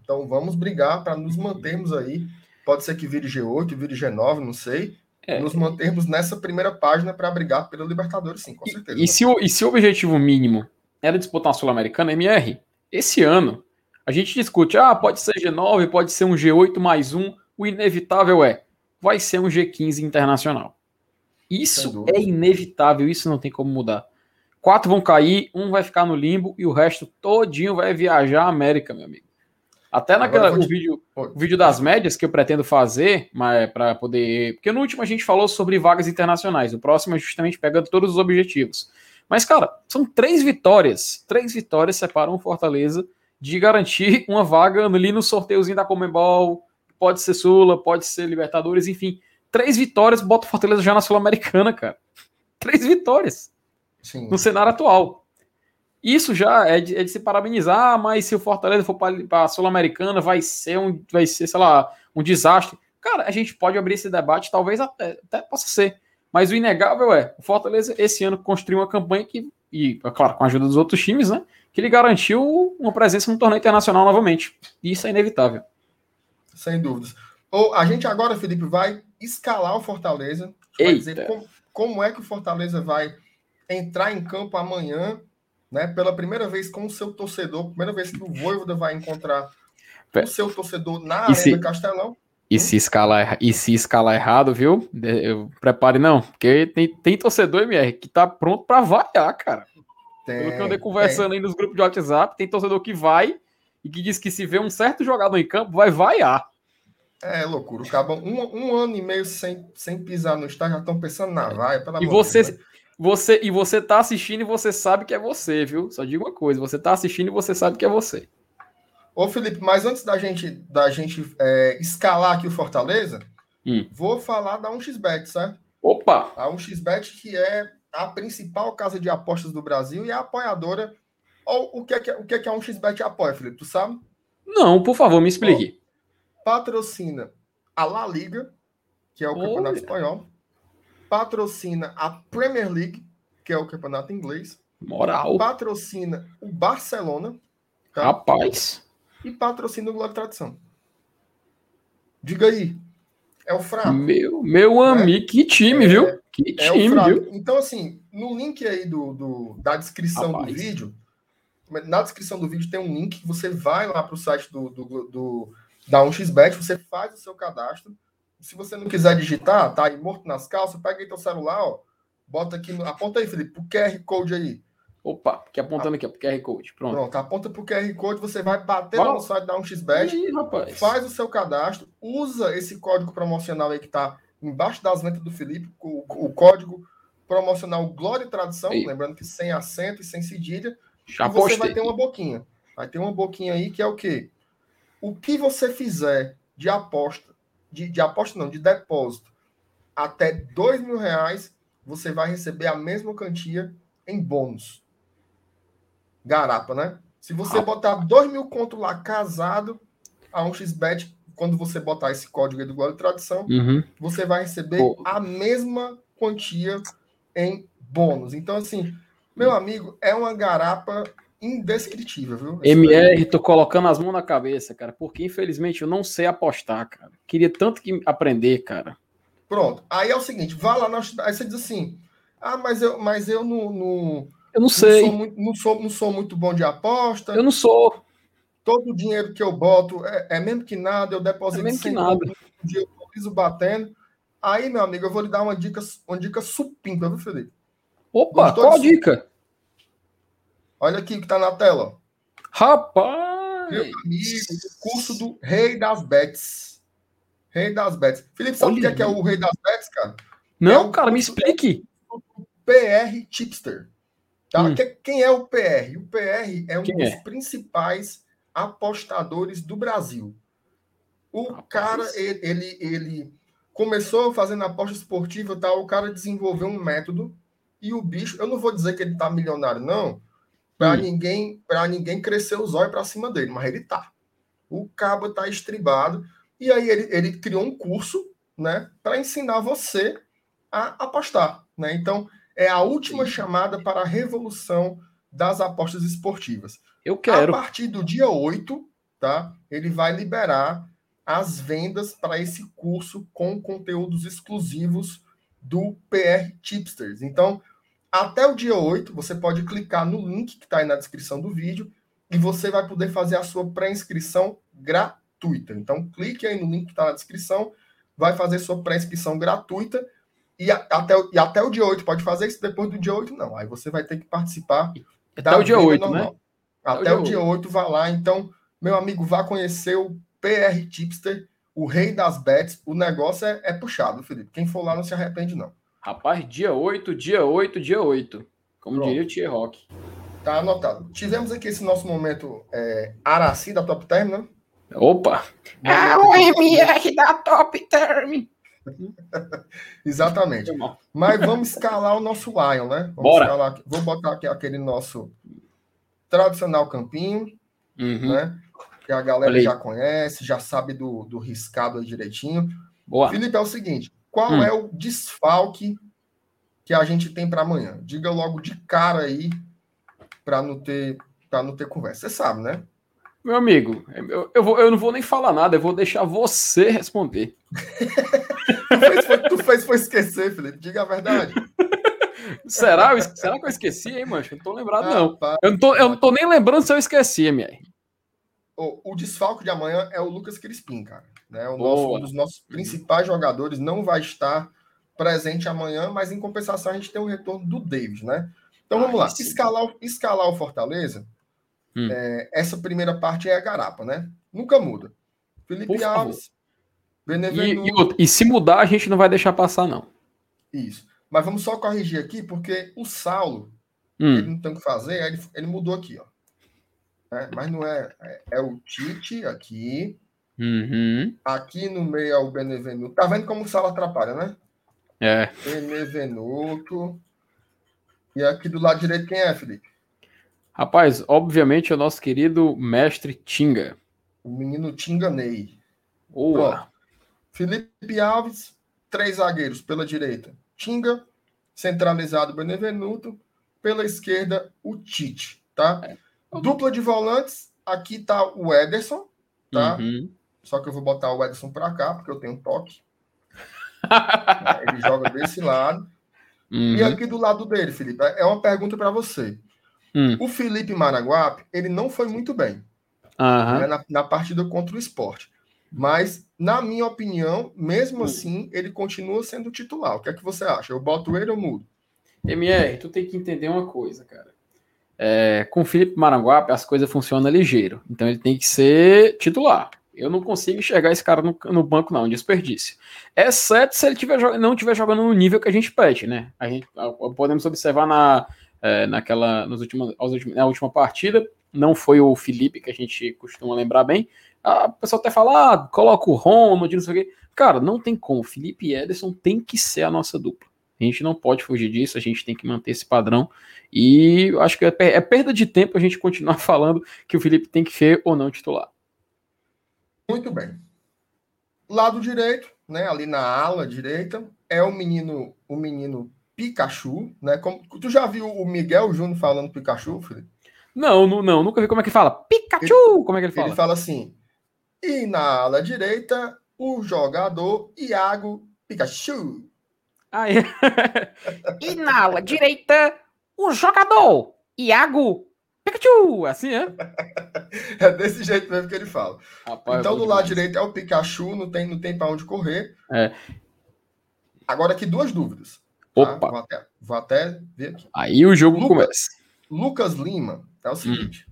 Então vamos brigar para nos mantermos aí. Pode ser que vire G8, vire G9, não sei. É. Nos mantermos nessa primeira página para brigar pela Libertadores, sim, com certeza. E, e, se o, e se o objetivo mínimo era disputar a Sul-Americana, MR, esse ano, a gente discute, ah, pode ser G9, pode ser um G8 mais um. O inevitável é, vai ser um G15 internacional. Isso é inevitável, isso não tem como mudar. Quatro vão cair, um vai ficar no limbo e o resto todinho vai viajar à América, meu amigo. Até naquela o vídeo, o vídeo das médias que eu pretendo fazer, mas para poder, porque no último a gente falou sobre vagas internacionais, o próximo é justamente pegando todos os objetivos. Mas cara, são três vitórias, três vitórias separam o Fortaleza de garantir uma vaga ali no sorteiozinho da Comembol, pode ser Sula, pode ser Libertadores, enfim. Três vitórias, bota o Fortaleza já na Sul-Americana, cara. Três vitórias. Sim. No cenário atual. Isso já é de, é de se parabenizar, mas se o Fortaleza for para a Sul-Americana, vai ser um, vai ser, sei lá, um desastre. Cara, a gente pode abrir esse debate, talvez até, até possa ser. Mas o inegável é, o Fortaleza esse ano construiu uma campanha que, e, é claro, com a ajuda dos outros times, né? Que ele garantiu uma presença no torneio internacional novamente. Isso é inevitável. Sem dúvidas. Ou a gente agora, Felipe, vai escalar o Fortaleza. Vai dizer como, como, é que o Fortaleza vai entrar em campo amanhã, né? Pela primeira vez com o seu torcedor, primeira vez que o Voivoda vai encontrar o seu torcedor na Arena se... Castelão. E se escalar, e se escalar errado, viu? Eu, prepare não, porque tem, tem torcedor MR que tá pronto para vaiar, cara. Tem, Pelo que eu andei conversando tem. aí nos grupos de WhatsApp, tem torcedor que vai e que diz que se vê um certo jogador em campo, vai vaiar. É loucura. Acaba um, um ano e meio sem, sem pisar no estádio, já estão pensando na vaia. e você, Deus, você E você tá assistindo e você sabe que é você, viu? Só digo uma coisa: você tá assistindo e você sabe que é você. Ô, Felipe, mas antes da gente, da gente é, escalar aqui o Fortaleza, hum. vou falar da 1xBet, certo? Opa! A 1xBet, que é a principal casa de apostas do Brasil e a apoiadora. O, o, que, é que, o que é que a 1xBet apoia, Felipe? Tu sabe? Não, por favor, me explique. patrocina a La Liga, que é o Olha. campeonato espanhol. Patrocina a Premier League, que é o campeonato inglês. Moral. Patrocina o Barcelona. Tá? Rapaz e patrocina o Glória Tradição. Diga aí. É o fraco. Meu, meu né? amigo, que time, é, viu? Que é time, viu? Então, assim, no link aí do, do da descrição Rapaz. do vídeo, na descrição do vídeo tem um link que você vai lá para o site do, do, do, da 1xBet, você faz o seu cadastro. Se você não quiser digitar, tá aí morto nas calças, pega aí teu celular, ó, bota aqui, no, aponta aí, Felipe, o QR Code aí. Opa, que apontando aqui, ó, pro QR Code. Pronto. Pronto, aponta pro QR Code, você vai bater lá no site da 1xBet, faz o seu cadastro, usa esse código promocional aí que tá embaixo das ventas do Felipe, o, o código promocional Glória e Tradição, aí. lembrando que sem acento e sem cedilha, Já e você postei. vai ter uma boquinha. Vai ter uma boquinha aí que é o quê? O que você fizer de aposta, de, de aposta não, de depósito, até dois mil reais, você vai receber a mesma quantia em bônus garapa, né? Se você ah. botar 2 mil conto lá casado, a 1xBet, quando você botar esse código aí do Glória e Tradição, uhum. você vai receber a mesma quantia em bônus. Então, assim, meu amigo, é uma garapa indescritível, viu? MR, tô colocando as mãos na cabeça, cara, porque infelizmente eu não sei apostar, cara. Queria tanto que aprender, cara. Pronto. Aí é o seguinte, vá lá na. Aí você diz assim: ah, mas eu, mas eu não, não, eu não sei. Não sou, muito, não sou, não sou muito bom de aposta. Eu não sou. Todo o dinheiro que eu boto é, é mesmo que nada, eu deposito é mesmo que nada. Um dia eu piso batendo. Aí, meu amigo, eu vou lhe dar uma dica, uma dica supimpa, viu, Felipe? Opa, qual a dica? Olha aqui que tá na tela. Rapaz! Meu amigo, o curso do Rei das Bets. Rei das Bets. Felipe, sabe o que é, que é o Rei das Bets, cara? Não, é cara, me explique. PR Tipster. Tá? Hum. Quem é o PR? O PR é um Quem dos é? principais apostadores do Brasil. O Rapaz. cara, ele, ele, ele, começou fazendo aposta esportiva, tá? o cara desenvolveu um método e o bicho, eu não vou dizer que ele tá milionário, não, para hum. ninguém para ninguém crescer os olhos para cima dele, mas ele tá. O cabo tá estribado e aí ele, ele criou um curso, né, para ensinar você a apostar, né? Então, é a última chamada para a revolução das apostas esportivas. Eu quero. A partir do dia 8, tá? Ele vai liberar as vendas para esse curso com conteúdos exclusivos do PR Tipsters. Então, até o dia 8, você pode clicar no link que está aí na descrição do vídeo e você vai poder fazer a sua pré-inscrição gratuita. Então, clique aí no link que está na descrição, vai fazer sua pré-inscrição gratuita e, até, e até o dia 8 pode fazer isso, depois do dia 8 não. Aí você vai ter que participar até o dia 8, normal. né? Até, o dia 8. 8 vá lá. Então, meu amigo, vá conhecer o PR Tipster, o rei das bets. O negócio é, é puxado, Felipe. Quem for lá não se arrepende, não. Rapaz, dia 8, dia 8, dia 8. Como Pronto. diria o Tia Rock. Tá anotado. Tivemos aqui esse nosso momento é, Araci da Top Term, né? Opa! Ah, o MR da Top Term! Exatamente. Mas vamos escalar o nosso Lion, né? Vamos Bora. Escalar, vou botar aqui aquele nosso tradicional campinho, uhum. né? Que a galera já conhece, já sabe do, do riscado direitinho. Boa. Felipe, é o seguinte: qual hum. é o desfalque que a gente tem para amanhã? Diga logo de cara aí, para não ter para não ter conversa. Você sabe, né? Meu amigo, eu, eu, vou, eu não vou nem falar nada, eu vou deixar você responder. tu, fez, foi, tu fez foi esquecer, Felipe. Diga a verdade. Será? Eu, será que eu esqueci, hein, mancho? Eu não tô lembrado, ah, não. Eu não tô, eu não tô nem lembrando se eu esqueci, MR. o, o desfalque de amanhã é o Lucas Crispim, cara. Né? O nosso, um dos nossos principais jogadores não vai estar presente amanhã, mas em compensação a gente tem o retorno do David, né? Então vamos lá. Escalar, escalar o Fortaleza, hum. é, essa primeira parte é a garapa, né? Nunca muda. Felipe Alves, Benevenuto. E, e, e se mudar, a gente não vai deixar passar, não. Isso. Mas vamos só corrigir aqui, porque o Saulo, hum. ele não tem o que fazer, ele, ele mudou aqui, ó. É, mas não é, é, é. o Tite aqui. Uhum. Aqui no meio é o Benevenuto. Tá vendo como o Saulo atrapalha, né? É. Benevenuto. E aqui do lado direito, quem é, Felipe? Rapaz, obviamente é o nosso querido mestre Tinga. O menino Tinga Ney. Boa. Felipe Alves, três zagueiros pela direita. Tinga, centralizado Benevenuto. Pela esquerda, o Tite, tá? É. Dupla de volantes, aqui tá o Ederson, tá? Uhum. Só que eu vou botar o Ederson para cá, porque eu tenho toque. Ele joga desse lado. Uhum. E aqui do lado dele, Felipe, é uma pergunta para você. Uhum. O Felipe Maraguape, ele não foi muito bem uhum. né, na, na, partida contra o esporte. Mas, na minha opinião, mesmo hum. assim, ele continua sendo titular. O que é que você acha? Eu boto ele ou mudo? MR, tu tem que entender uma coisa, cara. É, com o Felipe Maranguape, as coisas funcionam ligeiro. Então ele tem que ser titular. Eu não consigo enxergar esse cara no, no banco, não, um desperdício. Exceto se ele tiver, não estiver jogando no nível que a gente pede, né? A gente, podemos observar na, é, naquela, nos últimos, na última partida, não foi o Felipe, que a gente costuma lembrar bem. A pessoa até fala, ah, coloca o Ronald, não sei o quê. Cara, não tem como. Felipe e Ederson tem que ser a nossa dupla. A gente não pode fugir disso, a gente tem que manter esse padrão. E acho que é, é perda de tempo a gente continuar falando que o Felipe tem que ser ou não titular. Muito bem. Lado direito, né, ali na ala direita, é o menino, o menino Pikachu, né? Como, tu já viu o Miguel Júnior falando Pikachu, Felipe? Não, não, não, nunca vi como é que fala. Pikachu! Ele, como é que ele fala? Ele fala assim. E na ala direita, o jogador Iago Pikachu. É. e na ala direita, o jogador Iago Pikachu. Assim é? é desse jeito mesmo que ele fala. Rapaz, então, do lado direito é o Pikachu, não tem, não tem para onde correr. É. Agora aqui duas dúvidas. Tá? Opa. Vou, até, vou até ver aqui. Aí o jogo Lucas, começa. Lucas Lima é o seguinte. Hum.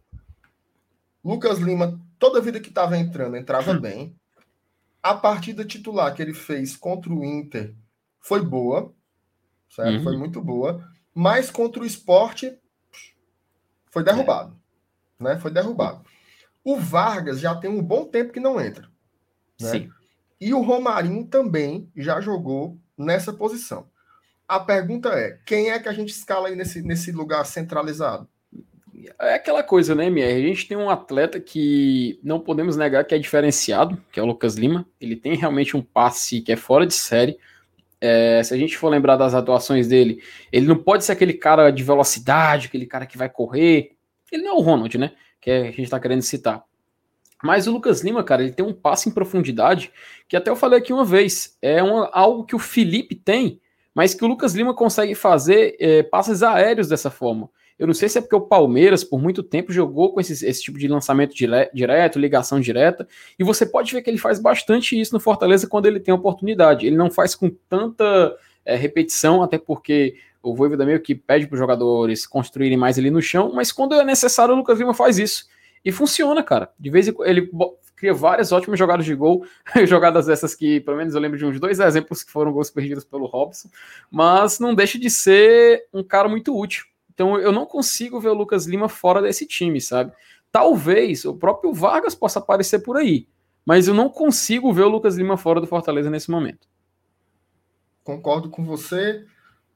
Lucas Lima, toda vida que estava entrando, entrava hum. bem. A partida titular que ele fez contra o Inter foi boa, certo? Uhum. Foi muito boa. Mas contra o esporte foi derrubado, é. né? Foi derrubado. O Vargas já tem um bom tempo que não entra, né? Sim. E o Romarinho também já jogou nessa posição. A pergunta é: quem é que a gente escala aí nesse, nesse lugar centralizado? É aquela coisa, né, MR? A gente tem um atleta que não podemos negar que é diferenciado, que é o Lucas Lima. Ele tem realmente um passe que é fora de série. É, se a gente for lembrar das atuações dele, ele não pode ser aquele cara de velocidade, aquele cara que vai correr. Ele não é o Ronald, né? Que a gente tá querendo citar. Mas o Lucas Lima, cara, ele tem um passe em profundidade que até eu falei aqui uma vez. É algo que o Felipe tem, mas que o Lucas Lima consegue fazer é, passes aéreos dessa forma. Eu não sei se é porque o Palmeiras, por muito tempo, jogou com esse, esse tipo de lançamento dire, direto, ligação direta, e você pode ver que ele faz bastante isso no Fortaleza quando ele tem oportunidade. Ele não faz com tanta é, repetição, até porque o Voivoda meio que pede para os jogadores construírem mais ali no chão, mas quando é necessário, o Lucas Lima faz isso. E funciona, cara. De vez em quando ele cria várias ótimas jogadas de gol, jogadas dessas que, pelo menos eu lembro de uns dois exemplos que foram gols perdidos pelo Robson, mas não deixa de ser um cara muito útil. Então eu não consigo ver o Lucas Lima fora desse time, sabe? Talvez o próprio Vargas possa aparecer por aí, mas eu não consigo ver o Lucas Lima fora do Fortaleza nesse momento. Concordo com você,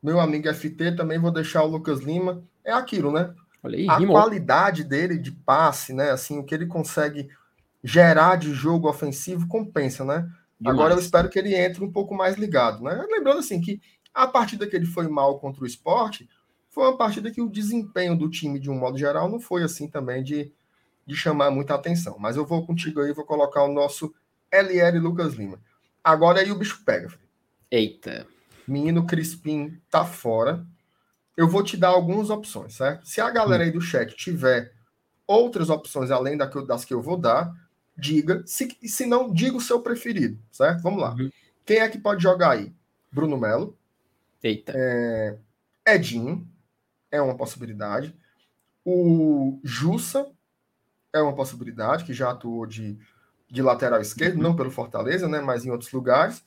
meu amigo FT, também vou deixar o Lucas Lima. É aquilo, né? Aí, a rimou. qualidade dele de passe, né? Assim, o que ele consegue gerar de jogo ofensivo compensa, né? Demais. Agora eu espero que ele entre um pouco mais ligado, né? Lembrando assim que a partida que ele foi mal contra o esporte, foi uma partida que o desempenho do time, de um modo geral, não foi assim também de, de chamar muita atenção. Mas eu vou contigo aí, vou colocar o nosso LL Lucas Lima. Agora aí o bicho pega. Filho. Eita. Menino Crispim tá fora. Eu vou te dar algumas opções, certo? Se a galera aí do chat tiver outras opções além das que eu vou dar, diga. Se, se não, diga o seu preferido, certo? Vamos lá. Uhum. Quem é que pode jogar aí? Bruno Melo. Eita. É, Edinho é uma possibilidade. O Jussa é uma possibilidade, que já atuou de, de lateral esquerdo, não pelo Fortaleza, né, mas em outros lugares.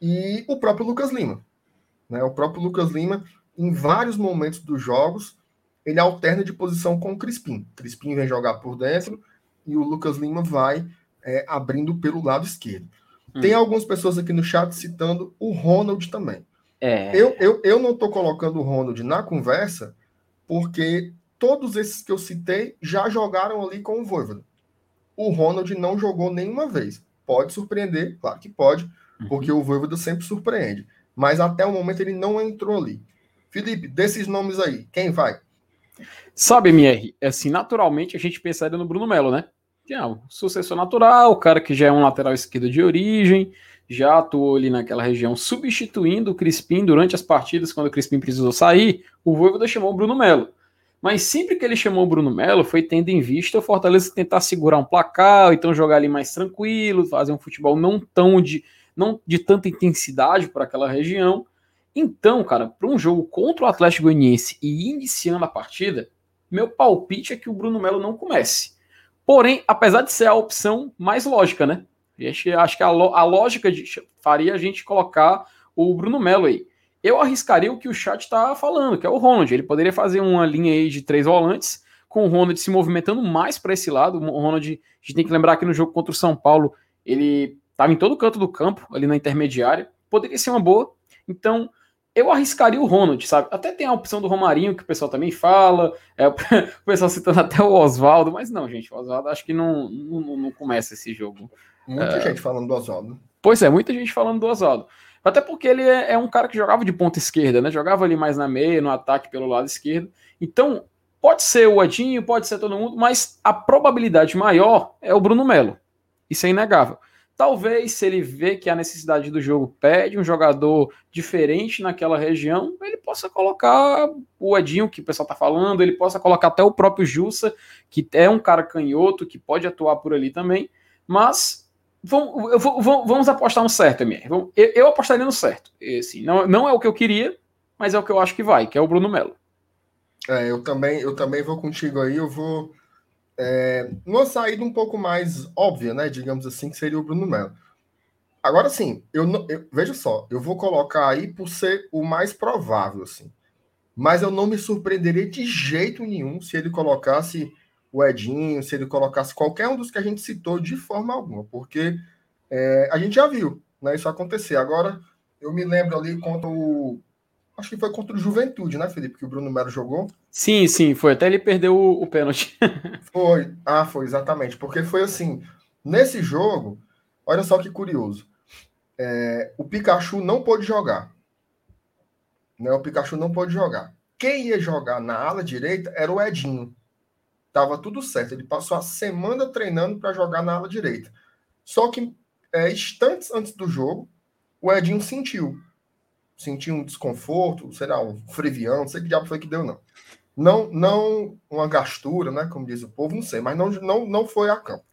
E o próprio Lucas Lima. Né, o próprio Lucas Lima, em vários momentos dos jogos, ele alterna de posição com o Crispim. Crispim vem jogar por dentro e o Lucas Lima vai é, abrindo pelo lado esquerdo. Hum. Tem algumas pessoas aqui no chat citando o Ronald também. É. Eu, eu, eu não estou colocando o Ronald na conversa porque todos esses que eu citei já jogaram ali com o Voivoda. O Ronald não jogou nenhuma vez. Pode surpreender, claro que pode, uhum. porque o Voivoda sempre surpreende. Mas até o momento ele não entrou ali. Felipe, desses nomes aí, quem vai? Sabe, MR, assim, naturalmente a gente pensaria no Bruno Melo, né? Que é um sucessor natural, o cara que já é um lateral esquerdo de origem, já atuou ali naquela região, substituindo o Crispim durante as partidas, quando o Crispim precisou sair, o Voivoda chamou o Bruno Melo. Mas sempre que ele chamou o Bruno Melo, foi tendo em vista o Fortaleza tentar segurar um placar, então jogar ali mais tranquilo, fazer um futebol não tão de, não de tanta intensidade para aquela região. Então, cara, para um jogo contra o Atlético Goianiense e iniciando a partida, meu palpite é que o Bruno Melo não comece. Porém, apesar de ser a opção mais lógica, né? acho que a, a lógica de, faria a gente colocar o Bruno Melo aí eu arriscaria o que o chat está falando, que é o Ronald. Ele poderia fazer uma linha aí de três volantes, com o Ronald se movimentando mais para esse lado. O Ronald, a gente tem que lembrar que no jogo contra o São Paulo, ele estava em todo canto do campo, ali na intermediária. Poderia ser uma boa. Então, eu arriscaria o Ronald, sabe? Até tem a opção do Romarinho, que o pessoal também fala, é, o pessoal citando até o Oswaldo, mas não, gente, o Oswaldo acho que não, não, não começa esse jogo. Muita é... gente falando do Oswaldo. Pois é, muita gente falando do Oswaldo. Até porque ele é, é, um cara que jogava de ponta esquerda, né? Jogava ali mais na meia, no ataque pelo lado esquerdo. Então, pode ser o Edinho, pode ser todo mundo, mas a probabilidade maior é o Bruno Melo. Isso é inegável. Talvez, se ele vê que a necessidade do jogo pede um jogador diferente naquela região, ele possa colocar o Edinho, que o pessoal tá falando, ele possa colocar até o próprio Jussa, que é um cara canhoto, que pode atuar por ali também. Mas Vamos, vamos apostar no certo, MR. Eu, apostaria no certo. Esse, não, não é o que eu queria, mas é o que eu acho que vai, que é o Bruno Melo. É, eu também, eu também vou contigo aí. Eu vou é, numa saída um pouco mais óbvia, né? Digamos assim, que seria o Bruno Melo. Agora sim, eu, eu veja só, eu vou colocar aí por ser o mais provável, assim. Mas eu não me surpreenderia de jeito nenhum se ele colocasse o Edinho, se ele colocasse qualquer um dos que a gente citou de forma alguma, porque é, a gente já viu né, isso acontecer. Agora, eu me lembro ali contra o. Acho que foi contra o Juventude, né, Felipe? Que o Bruno Melo jogou. Sim, sim, foi. Até ele perdeu o, o pênalti. foi. Ah, foi, exatamente. Porque foi assim: nesse jogo, olha só que curioso. É, o Pikachu não pôde jogar. Né, o Pikachu não pôde jogar. Quem ia jogar na ala direita era o Edinho. Tava tudo certo. Ele passou a semana treinando para jogar na ala direita. Só que é, instantes antes do jogo, o Edinho sentiu. Sentiu um desconforto, será um frevião, não sei que diabo foi que deu, não. Não, não uma gastura, né? Como diz o povo, não sei, mas não, não, não foi a campo.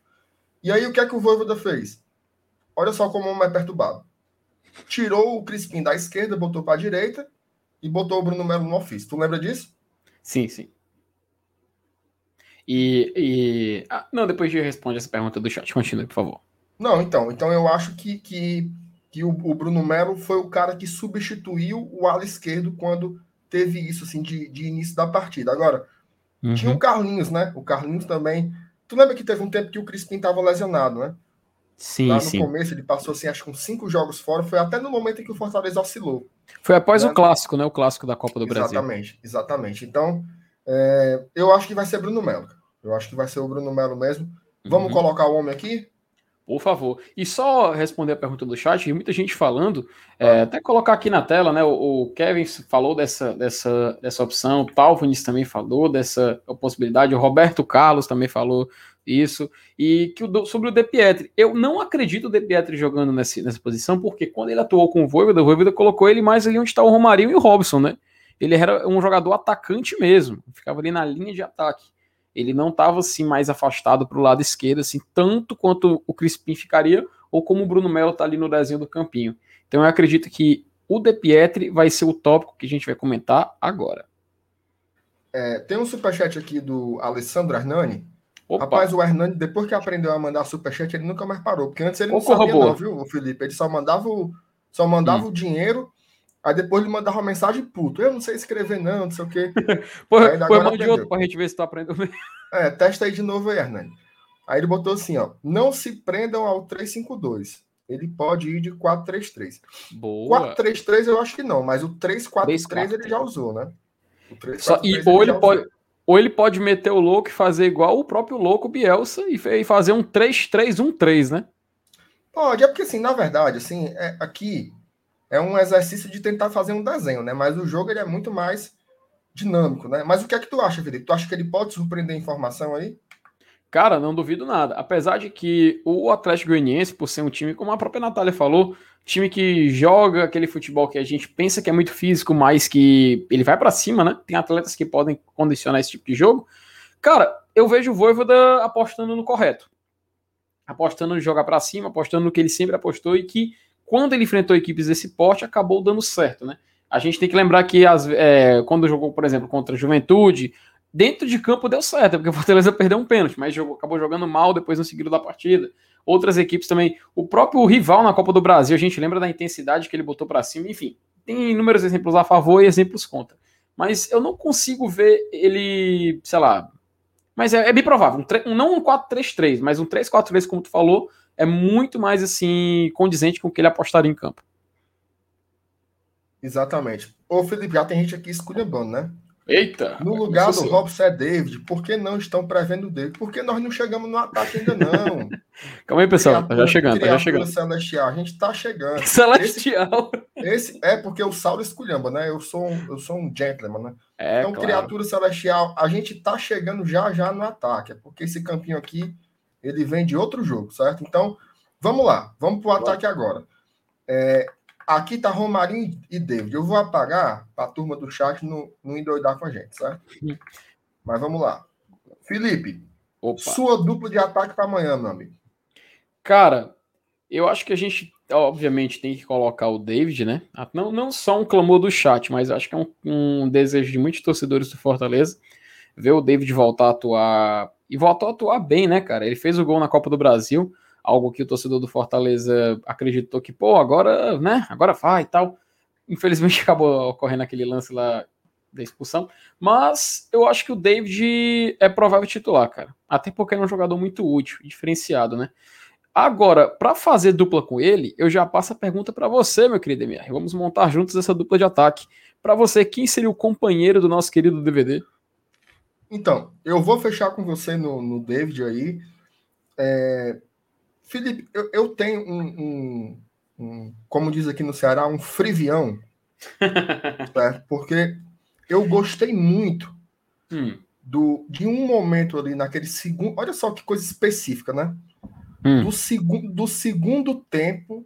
E aí o que é que o Voivoda fez? Olha só como o homem é perturbado. Tirou o Crispim da esquerda, botou para a direita e botou o Bruno Melo no ofício. Tu lembra disso? Sim, sim. E. e... Ah, não, depois eu responde essa pergunta do chat. Continue, por favor. Não, então. Então eu acho que, que, que o, o Bruno Melo foi o cara que substituiu o ala esquerdo quando teve isso, assim, de, de início da partida. Agora, uhum. tinha o Carlinhos, né? O Carlinhos também. Tu lembra que teve um tempo que o Crispim estava lesionado, né? Sim, Lá no sim. começo ele passou assim, acho que uns cinco jogos fora, foi até no momento em que o Fortaleza oscilou. Foi após né? o clássico, né? O clássico da Copa do exatamente, Brasil. Exatamente, exatamente. Então, é, eu acho que vai ser Bruno Melo. Eu acho que vai ser o Bruno Melo mesmo. Vamos uhum. colocar o homem aqui? Por favor. E só responder a pergunta do chat, tem muita gente falando, ah. é, até colocar aqui na tela, né? O, o, Kevin falou dessa, dessa, dessa opção, o Talvanis também falou dessa possibilidade, o Roberto Carlos também falou isso, e que o, sobre o De Pietri. Eu não acredito o De Pietri jogando nessa, nessa posição, porque quando ele atuou com o Voivoda, o Voivoda colocou ele mais ali onde está o Romarinho e o Robson, né? Ele era um jogador atacante mesmo, ficava ali na linha de ataque. Ele não estava assim mais afastado para o lado esquerdo, assim, tanto quanto o Crispim ficaria, ou como o Bruno Melo está ali no desenho do campinho. Então eu acredito que o De Pietri vai ser o tópico que a gente vai comentar agora. É, tem um superchat aqui do Alessandro Arnani. Opa. Rapaz, o Hernani, depois que aprendeu a mandar superchat, ele nunca mais parou. Porque antes ele não Ocorra sabia, não, viu, Felipe? Ele só mandava o, só mandava hum. o dinheiro, aí depois ele mandava uma mensagem puto. Eu não sei escrever, não, não sei o quê. pô, pô manda de outro pra gente ver se tu aprendeu mesmo. É, testa aí de novo aí, Hernani. Aí ele botou assim, ó. Não se prendam ao 352. Ele pode ir de 433. Boa. 433 eu acho que não, mas o 343 ele já usou, né? Só, e ou ele, pode, ou ele pode meter o louco e fazer igual o próprio louco Bielsa e, e fazer um 3-3-1-3, né? Pode, é porque assim, na verdade, assim, é, aqui é um exercício de tentar fazer um desenho, né? Mas o jogo ele é muito mais dinâmico, né? Mas o que é que tu acha, Felipe? Tu acha que ele pode surpreender a informação aí? Cara, não duvido nada. Apesar de que o Atlético Goianiense, por ser um time, como a própria Natália falou, time que joga aquele futebol que a gente pensa que é muito físico, mas que ele vai para cima, né? Tem atletas que podem condicionar esse tipo de jogo. Cara, eu vejo o Voivoda apostando no correto. Apostando no jogar para cima, apostando no que ele sempre apostou e que quando ele enfrentou equipes desse porte acabou dando certo, né? A gente tem que lembrar que as, é, quando jogou, por exemplo, contra a Juventude, dentro de campo deu certo, porque o Fortaleza perdeu um pênalti, mas jogou, acabou jogando mal depois no seguido da partida outras equipes também. O próprio rival na Copa do Brasil, a gente lembra da intensidade que ele botou para cima, enfim. Tem inúmeros exemplos a favor e exemplos contra. Mas eu não consigo ver ele, sei lá. Mas é, é bem provável. Um, não um 4-3-3, mas um 3-4-3, como tu falou, é muito mais assim condizente com o que ele apostaria em campo. Exatamente. Ô, Felipe, já tem gente aqui esculhambando, né? Eita! No lugar do Robson é David. Por que não estão prevendo David? Porque nós não chegamos no ataque ainda não. Calma aí, pessoal. Criatura, tá já chegando, tá já chegando. Celestial. A gente tá chegando. Celestial. Esse, esse é porque o Saulo esculhamba, né? Eu sou um, eu sou um gentleman, né? É, então, claro. criatura celestial, a gente tá chegando já já no ataque. É porque esse campinho aqui, ele vem de outro jogo, certo? Então, vamos lá. Vamos pro ataque agora. É, Aqui tá Romarinho e David. Eu vou apagar para a turma do chat não, não endoidar com a gente, certo? Mas vamos lá. Felipe, Opa. sua dupla de ataque para amanhã, meu amigo. Cara, eu acho que a gente, obviamente, tem que colocar o David, né? Não, não só um clamor do chat, mas acho que é um, um desejo de muitos torcedores do Fortaleza ver o David voltar a atuar. E voltou a atuar bem, né, cara? Ele fez o gol na Copa do Brasil algo que o torcedor do Fortaleza acreditou que, pô, agora, né, agora vai e tal. Infelizmente acabou ocorrendo aquele lance lá da expulsão, mas eu acho que o David é provável titular, cara. Até porque é um jogador muito útil, diferenciado, né? Agora, para fazer dupla com ele, eu já passo a pergunta para você, meu querido MR. Vamos montar juntos essa dupla de ataque. Para você, quem seria o companheiro do nosso querido DVD? Então, eu vou fechar com você no, no David aí. É, Felipe, eu, eu tenho um, um, um, como diz aqui no Ceará, um frivião, certo? porque eu gostei muito hum. do, de um momento ali naquele segundo. Olha só que coisa específica, né? Hum. Do, segu, do segundo tempo,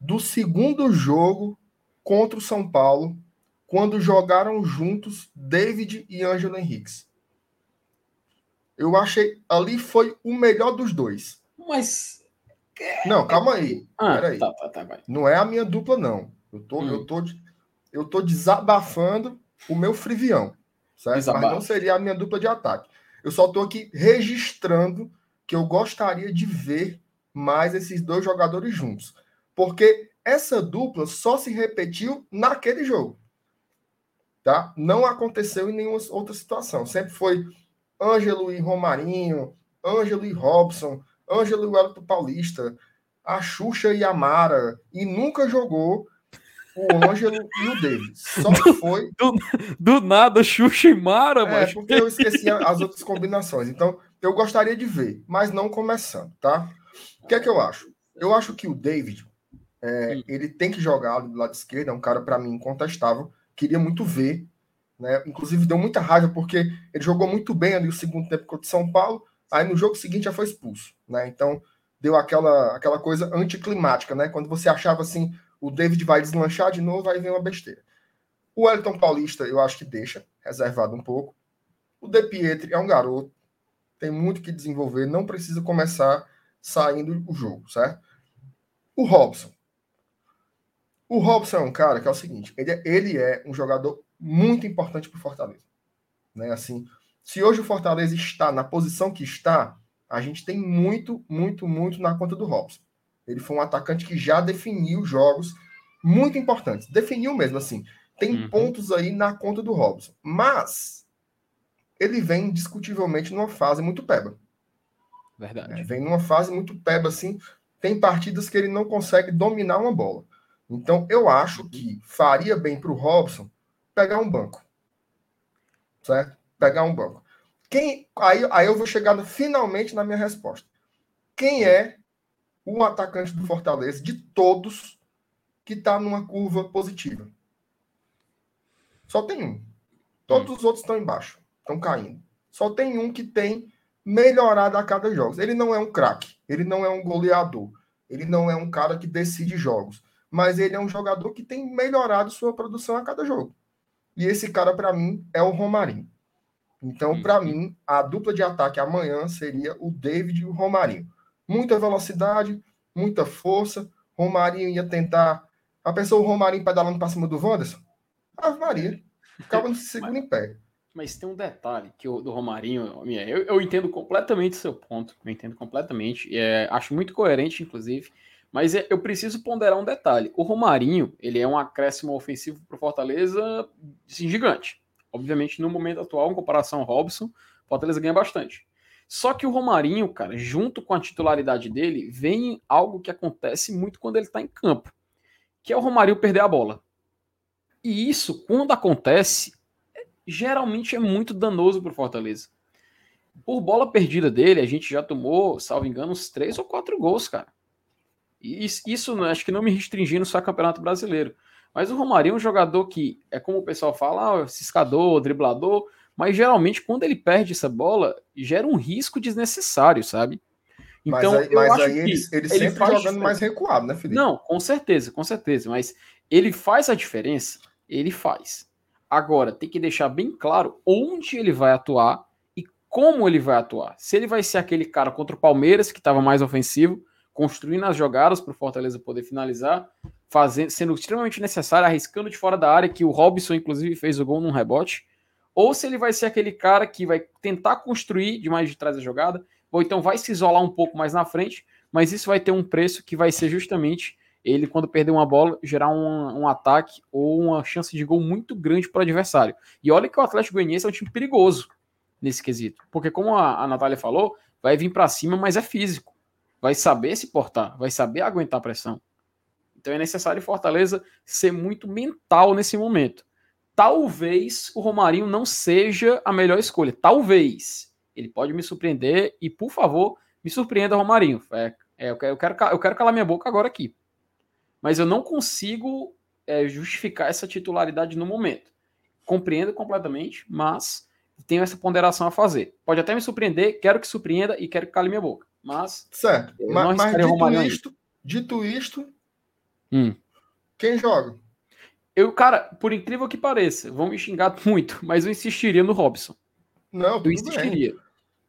do segundo jogo contra o São Paulo, quando jogaram juntos David e Ângelo Henriques. Eu achei ali foi o melhor dos dois. Mas não, calma aí. Ah, Peraí. Tá, tá, tá, não é a minha dupla, não. Eu tô, hum. eu tô, eu tô desabafando o meu frivião. Certo? Desabafo. Mas não seria a minha dupla de ataque. Eu só tô aqui registrando que eu gostaria de ver mais esses dois jogadores juntos. Porque essa dupla só se repetiu naquele jogo. Tá? Não aconteceu em nenhuma outra situação. Sempre foi Ângelo e Romarinho, Ângelo e Robson, Ângelo e o Wellington Paulista, a Xuxa e a Mara, e nunca jogou o Ângelo e o David. Só foi. Do, do nada, Xuxa e Mara, é, mas. porque eu esqueci as outras combinações. Então, eu gostaria de ver, mas não começando, tá? O que é que eu acho? Eu acho que o David, é, ele tem que jogar do lado esquerdo, é um cara, para mim, incontestável. Queria muito ver. Né? Inclusive, deu muita raiva, porque ele jogou muito bem ali o segundo tempo contra o São Paulo Aí no jogo seguinte já foi expulso, né? Então deu aquela, aquela coisa anticlimática, né? Quando você achava assim, o David vai deslanchar de novo, aí vem uma besteira. O Elton Paulista, eu acho que deixa, reservado um pouco. O De Pietri é um garoto, tem muito que desenvolver, não precisa começar saindo o jogo, certo? O Robson. O Robson é um cara que é o seguinte, ele é, ele é um jogador muito importante para o Fortaleza. Né? Assim, se hoje o Fortaleza está na posição que está, a gente tem muito, muito, muito na conta do Robson. Ele foi um atacante que já definiu jogos muito importantes. Definiu mesmo, assim. Tem uhum. pontos aí na conta do Robson. Mas ele vem indiscutivelmente numa fase muito peba. Verdade. É, vem numa fase muito peba, assim. Tem partidas que ele não consegue dominar uma bola. Então, eu acho que faria bem para o Robson pegar um banco. Certo? Pegar um banco. Quem, aí, aí eu vou chegar finalmente na minha resposta. Quem é o atacante do Fortaleza, de todos, que está numa curva positiva? Só tem um. Todos hum. os outros estão embaixo estão caindo. Só tem um que tem melhorado a cada jogo. Ele não é um craque, ele não é um goleador, ele não é um cara que decide jogos, mas ele é um jogador que tem melhorado sua produção a cada jogo. E esse cara, para mim, é o Romarinho. Então, para mim, a dupla de ataque amanhã seria o David e o Romarinho. Muita velocidade, muita força. Romarinho ia tentar. A pessoa, o Romarinho pedalando para cima do Wanderson? Ave Maria. Ficava no segundo em pé. Mas tem um detalhe que eu, do Romarinho, eu, eu entendo completamente o seu ponto, eu entendo completamente, é, acho muito coerente, inclusive, mas é, eu preciso ponderar um detalhe. O Romarinho, ele é um acréscimo ofensivo para o Fortaleza assim, gigante. Obviamente, no momento atual, em comparação ao Robson, o Fortaleza ganha bastante. Só que o Romarinho, cara, junto com a titularidade dele, vem algo que acontece muito quando ele está em campo, que é o Romarinho perder a bola. E isso, quando acontece, geralmente é muito danoso para o Fortaleza. Por bola perdida dele, a gente já tomou, salvo engano, uns três ou quatro gols, cara. Isso acho que não me restringindo só campeonato brasileiro. Mas o Romarinho é um jogador que, é como o pessoal fala, ah, ciscador, driblador, mas geralmente quando ele perde essa bola, gera um risco desnecessário, sabe? Então, mas aí, mas aí ele, ele, sempre faz jogando mais recuado, né, Felipe? Não, com certeza, com certeza. Mas ele faz a diferença, ele faz. Agora, tem que deixar bem claro onde ele vai atuar e como ele vai atuar. Se ele vai ser aquele cara contra o Palmeiras, que estava mais ofensivo, construindo as jogadas para o Fortaleza poder finalizar, fazendo, sendo extremamente necessário, arriscando de fora da área, que o Robson, inclusive, fez o gol num rebote. Ou se ele vai ser aquele cara que vai tentar construir de mais de trás da jogada, ou então vai se isolar um pouco mais na frente, mas isso vai ter um preço que vai ser justamente ele, quando perder uma bola, gerar um, um ataque ou uma chance de gol muito grande para o adversário. E olha que o Atlético Goianiense é um time perigoso nesse quesito. Porque, como a, a Natália falou, vai vir para cima, mas é físico. Vai saber se portar, vai saber aguentar a pressão. Então é necessário Fortaleza ser muito mental nesse momento. Talvez o Romarinho não seja a melhor escolha. Talvez. Ele pode me surpreender e, por favor, me surpreenda, Romarinho. É, é, eu, quero, eu quero calar minha boca agora aqui mas eu não consigo é, justificar essa titularidade no momento. Compreendo completamente, mas tenho essa ponderação a fazer. Pode até me surpreender, quero que surpreenda e quero que cale minha boca. Mas. Certo. Mas, mas dito, isto, dito isto, hum. quem joga? Eu, cara, por incrível que pareça, vão me xingar muito, mas eu insistiria no Robson. Não, eu insistiria. Bem.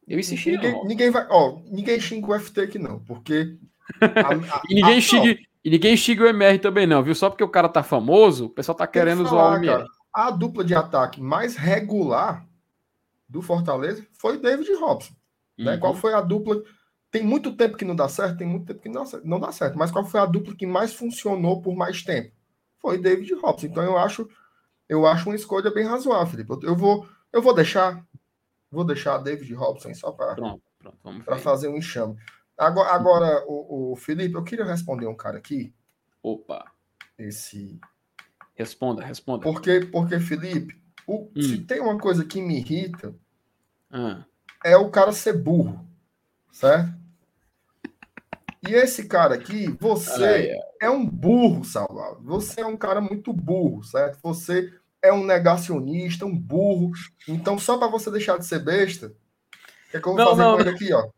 Eu insistiria. Ninguém, ninguém vai, ó, ninguém xinga o FT aqui não, porque a, a, e ninguém a, xinga, e ninguém xinga o MR também, não, viu? Só porque o cara tá famoso, o pessoal tá querendo falar, zoar o MR. Cara, a dupla de ataque mais regular do Fortaleza foi David Robson. Uhum. Né? Qual foi a dupla? Tem muito tempo que não dá certo, tem muito tempo que não, não dá certo. Mas qual foi a dupla que mais funcionou por mais tempo? Foi David Robson. Então eu acho, eu acho uma escolha bem razoável, Felipe. Eu vou, eu vou deixar, vou deixar David Robson só para fazer um enxame. Agora, agora o, o, Felipe, eu queria responder um cara aqui. Opa. Esse. Responda, responda. Porque, porque Felipe, o, hum. se tem uma coisa que me irrita, ah. é o cara ser burro. Certo? E esse cara aqui, você é um burro, Salvador. Você é um cara muito burro, certo? Você é um negacionista, um burro. Então, só para você deixar de ser besta, é que eu vou não, fazer não, com ele aqui, ó?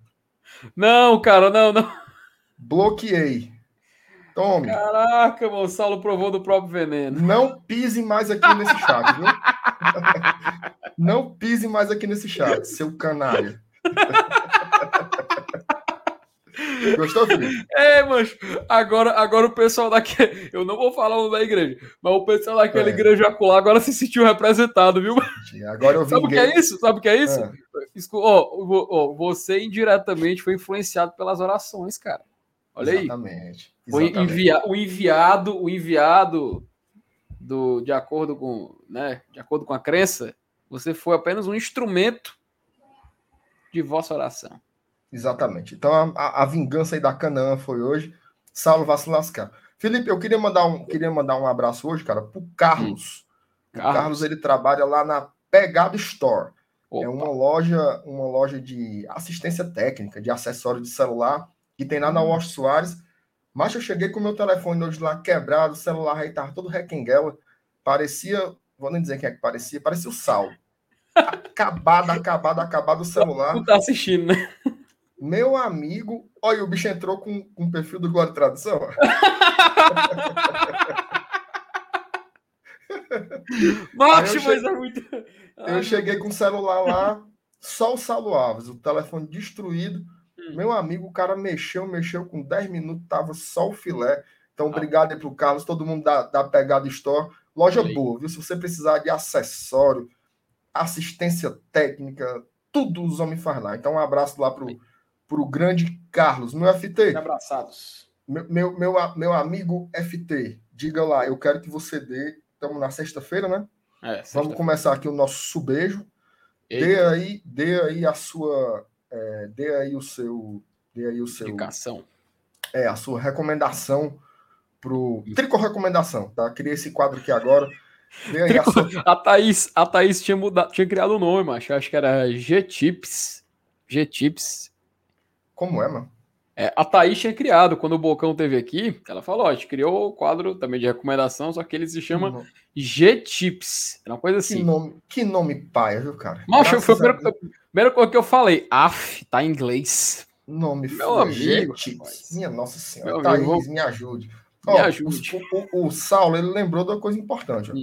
Não, cara, não, não. Bloqueei. Tome. Caraca, o Saulo provou do próprio veneno. Não pise mais aqui nesse chat, viu? Não pise mais aqui nesse chat, seu canalha. Gostou, Felipe? É, mas agora, agora o pessoal daquele. Eu não vou falar o da igreja, mas o pessoal daquela é. igreja acolá agora se sentiu representado, viu? Agora eu Sabe o que é isso? Sabe o que é isso? É. Oh, oh, você indiretamente foi influenciado pelas orações, cara. Olha Exatamente. aí. Exatamente. Envia, o enviado, o enviado do, de acordo com, né, de acordo com a crença, você foi apenas um instrumento de vossa oração. Exatamente. Então a, a, vingança aí da Canaã foi hoje. Saulo vai se lascar. Felipe, eu queria mandar um, queria mandar um abraço hoje, cara, pro Carlos. Hum. Carlos. O Carlos ele trabalha lá na Pegada Store. Opa. É uma loja, uma loja de assistência técnica, de acessório de celular, que tem lá na hum. Wash Soares. Mas eu cheguei com o meu telefone hoje lá quebrado, o celular aí tava todo requenguela. Parecia, vou nem dizer quem é que parecia, parecia o Saulo. Acabado, acabado, acabado o celular. Tu tá assistindo, né? Meu amigo, olha, o bicho entrou com, com o perfil do Glória Tradução. Mas é muito. Eu cheguei com o celular lá, só o Saulo Alves, o telefone destruído. Hum. Meu amigo, o cara mexeu, mexeu com 10 minutos, tava só o filé. Então, ah. obrigado aí pro Carlos, todo mundo da, da Pegada Store. Loja boa, viu? Se você precisar de acessório, assistência técnica, tudo os homens faz lá. Então, um abraço lá pro para o grande Carlos. Meu FT. Abraçados. Meu, meu, meu, meu, amigo FT, diga lá, eu quero que você dê. Estamos na sexta-feira, né? É, sexta Vamos começar aqui o nosso subejo. Dê aí, dê aí a sua. É, dê aí o seu. Dê aí o seu. Indicação. É, a sua recomendação pro. Tricô recomendação, tá? Criei esse quadro aqui agora. A, sua... a, Thaís, a Thaís tinha, mudado, tinha criado o um nome, macho. Acho que era G-Tips. G-Tips. Como é, mano? É, a Thaís tinha criado, quando o Bocão teve aqui, ela falou, ó, a gente criou o quadro também de recomendação, só que ele se chama uhum. G-Tips. É uma coisa assim. Que nome, que nome paia, viu, cara? Macho, foi a primeira, primeira coisa que eu falei. Af, tá em inglês. Nome Meu amigo. Minha nossa senhora. Meu Thaís, amigo. me ajude. Me ó, ajude. O, o, o, Saulo, ele lembrou de uma coisa importante. Ó.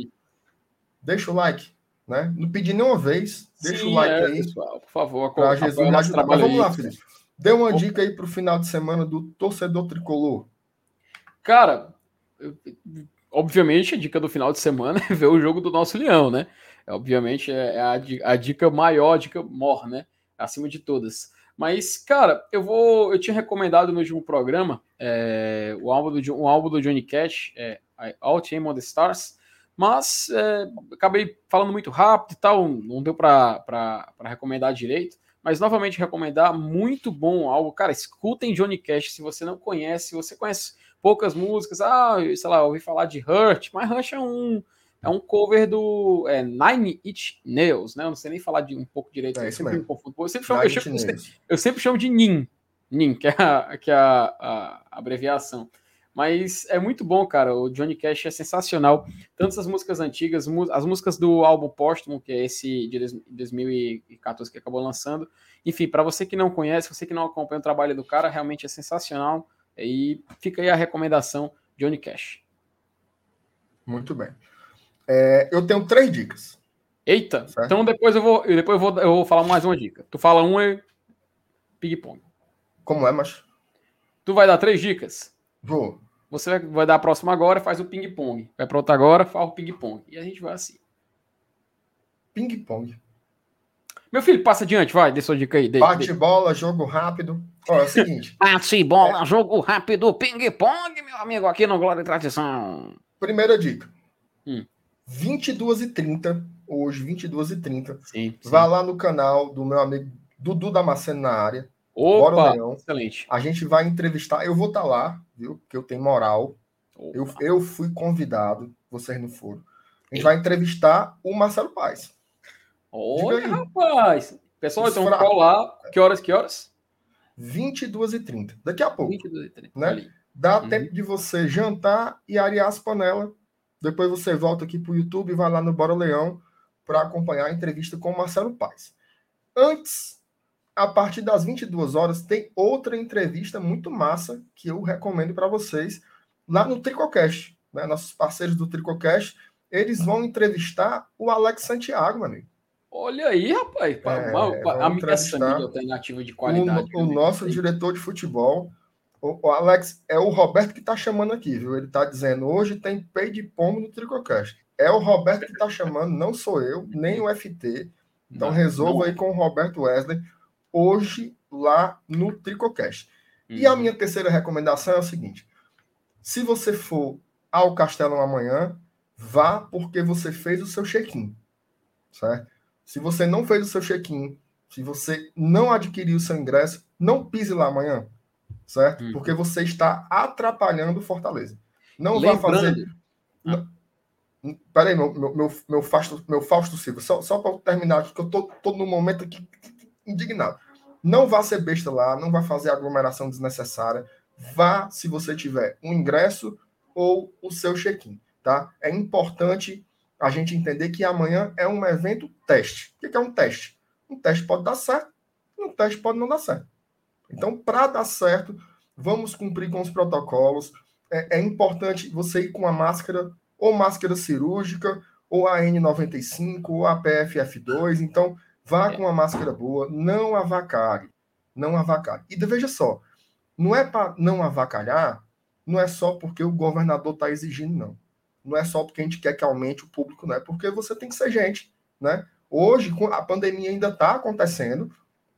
Deixa o like, né? Não pedi nenhuma vez. Deixa Sim, o like é, aí. Pessoal, por favor. Pra Jesus me ajudar. Mas vamos lá, Felipe. Dê uma dica aí para o final de semana do torcedor tricolor. Cara, obviamente a dica do final de semana é ver o jogo do nosso leão, né? É, obviamente é a, a dica maior, a dica mor, né? Acima de todas. Mas, cara, eu vou. Eu tinha recomendado no último programa é, o, álbum do, um álbum do Johnny Cash, é, All Team on the Stars, mas é, acabei falando muito rápido e tal, não deu para recomendar direito. Mas novamente recomendar, muito bom álbum. Cara, escutem Johnny Cash se você não conhece, se você conhece poucas músicas, ah, sei lá, ouvi falar de Hurt, mas Hurt é um é um cover do é, Nine Inch Nails, né? Eu não sei nem falar de um pouco direito, é, eu sempre me confundo. Eu sempre, chamo, eu, chamo, eu sempre chamo de Nin, Nin, que é a, que é a, a abreviação. Mas é muito bom, cara. O Johnny Cash é sensacional. Tanto as músicas antigas, as músicas do álbum póstumo, que é esse de 2014 que acabou lançando. Enfim, para você que não conhece, você que não acompanha o trabalho do cara, realmente é sensacional. E fica aí a recomendação, Johnny Cash. Muito bem. É, eu tenho três dicas. Eita, certo? então depois eu vou, depois eu vou, eu vou falar mais uma dica. Tu fala uma e ping-pong. Como é, mas? Tu vai dar três dicas? Vou. Você vai dar a próxima agora, faz o ping-pong. Vai para outra agora, faz o ping-pong. E a gente vai assim. Ping-pong. Meu filho, passa adiante, vai, dê sua dica aí. Bate bola, jogo rápido. Ó, é o seguinte. Bate bola, é... jogo rápido, ping-pong, meu amigo, aqui no Glória e Tradição. Primeira dica. Hum. 22h30, hoje, 22h30. Sim, sim. Vá lá no canal do meu amigo Dudu Damasceno na área. Opa, Leão. excelente. A gente vai entrevistar, eu vou estar tá lá, viu? Porque eu tenho moral. Eu, eu fui convidado, vocês não foram. A gente vai entrevistar o Marcelo Paes. Olha, rapaz. Pessoal, então fra... lá. Que horas, que horas? 22h30. Daqui a pouco. 22h30. Né? Dá uhum. tempo de você jantar e arear as panelas. Depois você volta aqui para o YouTube e vai lá no Bora Leão para acompanhar a entrevista com o Marcelo Paes. Antes a partir das 22 horas tem outra entrevista muito massa que eu recomendo para vocês lá no Tricocast. Né? Nossos parceiros do Tricocast, eles vão entrevistar o Alex Santiago, meu amigo. Olha aí, rapaz. É, a, a, essa mídia alternativa de qualidade. O, o nosso diretor de futebol, o, o, Alex, é o Roberto que está chamando aqui, viu? Ele está dizendo, hoje tem pei de pombo no Tricocast. É o Roberto que está chamando, não sou eu, nem o FT. Então não, resolva não. aí com o Roberto Wesley, hoje lá no Tricocast. Uhum. E a uhum. minha terceira recomendação é o seguinte: se você for ao Castelo amanhã, vá porque você fez o seu check-in, certo? Se você não fez o seu check-in, se você não adquiriu o seu ingresso, não pise lá amanhã, certo? Hum. Porque você está atrapalhando Fortaleza. Não Lembrando... vá fazer. Ah. Peraí, meu, meu, meu, meu, Fausto, meu Fausto Silva, só, só para terminar aqui, que eu tô, tô no momento aqui indignado. Não vá ser besta lá, não vá fazer aglomeração desnecessária. Vá se você tiver um ingresso ou o seu check-in, tá? É importante a gente entender que amanhã é um evento teste. O que é um teste? Um teste pode dar certo, um teste pode não dar certo. Então, para dar certo, vamos cumprir com os protocolos. É, é, importante você ir com a máscara, ou máscara cirúrgica, ou a N95, ou a PFF2. Então, vá com a máscara boa, não avacalhe. Não avacalhe. E veja só, não é para não avacalhar, não é só porque o governador está exigindo, não não é só porque a gente quer que aumente o público, não é porque você tem que ser gente, né? Hoje, a pandemia ainda está acontecendo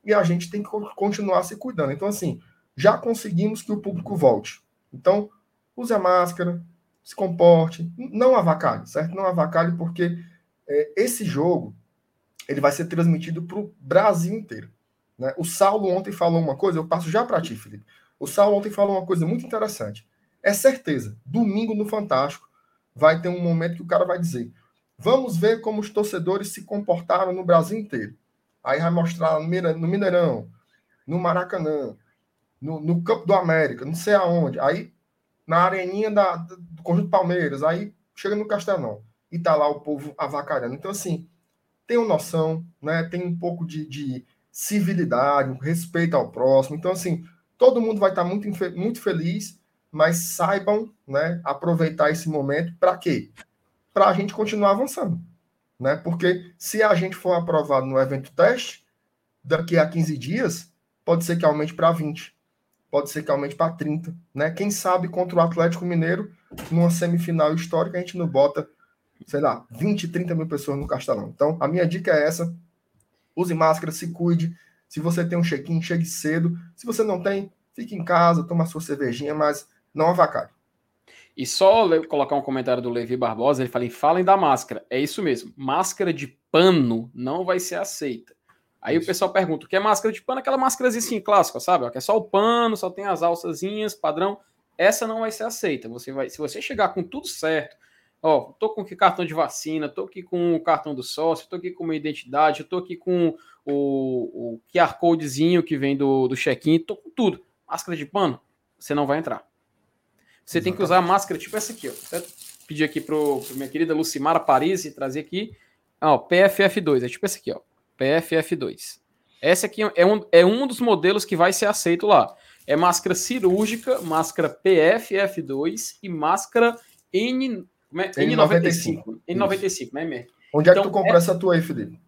e a gente tem que continuar se cuidando. Então, assim, já conseguimos que o público volte. Então, use a máscara, se comporte, não avacalhe, certo? Não avacalhe porque é, esse jogo ele vai ser transmitido para o Brasil inteiro. Né? O Saulo ontem falou uma coisa, eu passo já para ti, Felipe. O Saulo ontem falou uma coisa muito interessante. É certeza, domingo no Fantástico, vai ter um momento que o cara vai dizer: vamos ver como os torcedores se comportaram no Brasil inteiro. Aí vai mostrar no Mineirão, no Maracanã, no, no Campo do América, não sei aonde. Aí na areninha da, do Conjunto Palmeiras, aí chega no Castelão e tá lá o povo avacalhando. Então, assim, tenham noção, né? Tem um pouco de, de civilidade, respeito ao próximo. Então, assim, todo mundo vai estar muito, muito feliz mas saibam né, aproveitar esse momento para quê? Para a gente continuar avançando. Né? Porque se a gente for aprovado no evento teste, daqui a 15 dias, pode ser que aumente para 20, pode ser que aumente para 30. Né? Quem sabe contra o Atlético Mineiro, numa semifinal histórica, a gente não bota, sei lá, 20, 30 mil pessoas no Castelão. Então, a minha dica é essa: use máscara, se cuide. Se você tem um check-in, chegue cedo. Se você não tem, fique em casa, toma sua cervejinha, mas não avacalhe. E só colocar um comentário do Levi Barbosa, ele fala: falem da máscara. É isso mesmo. Máscara de pano não vai ser aceita. Aí isso. o pessoal pergunta: o que é máscara de pano? Aquela máscara assim clássica, sabe? Que é só o pano, só tem as alçazinhas, padrão. Essa não vai ser aceita. Você vai, se você chegar com tudo certo, ó, tô com aqui cartão de vacina, tô aqui com o cartão do sócio, tô aqui com minha identidade, tô aqui com o, o QR Codezinho que vem do, do check-in, tô com tudo. Máscara de pano, você não vai entrar. Você tem que usar a máscara tipo essa aqui, ó. Vou pedir aqui para minha querida Lucimara Paris e trazer aqui. Ó, PFF2, é tipo esse aqui, ó. PFF2. Essa aqui é um, é um dos modelos que vai ser aceito lá. É máscara cirúrgica, máscara PFF2 e máscara N, N95. N95, N95 né, Mer? Onde então, é que tu então, comprou essa tua aí, Felipe?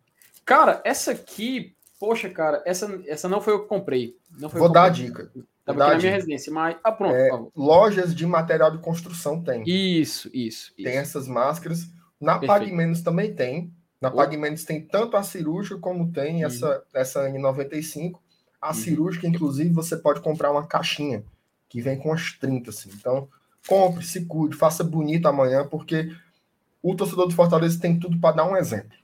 Cara, essa aqui, poxa, cara, essa, essa não foi eu que comprei. Não Vou dar a dica. Estava aqui na minha residência, mas. Ah, pronto. É, lojas de material de construção tem. Isso, isso. Tem isso. essas máscaras. Na Perfeito. Menos também tem. Na oh. Menos tem tanto a cirúrgica como tem uhum. essa, essa N95. A uhum. cirúrgica, inclusive, você pode comprar uma caixinha que vem com as 30, assim. Então, compre, se cuide, faça bonito amanhã, porque o torcedor do Fortaleza tem tudo para dar um exemplo.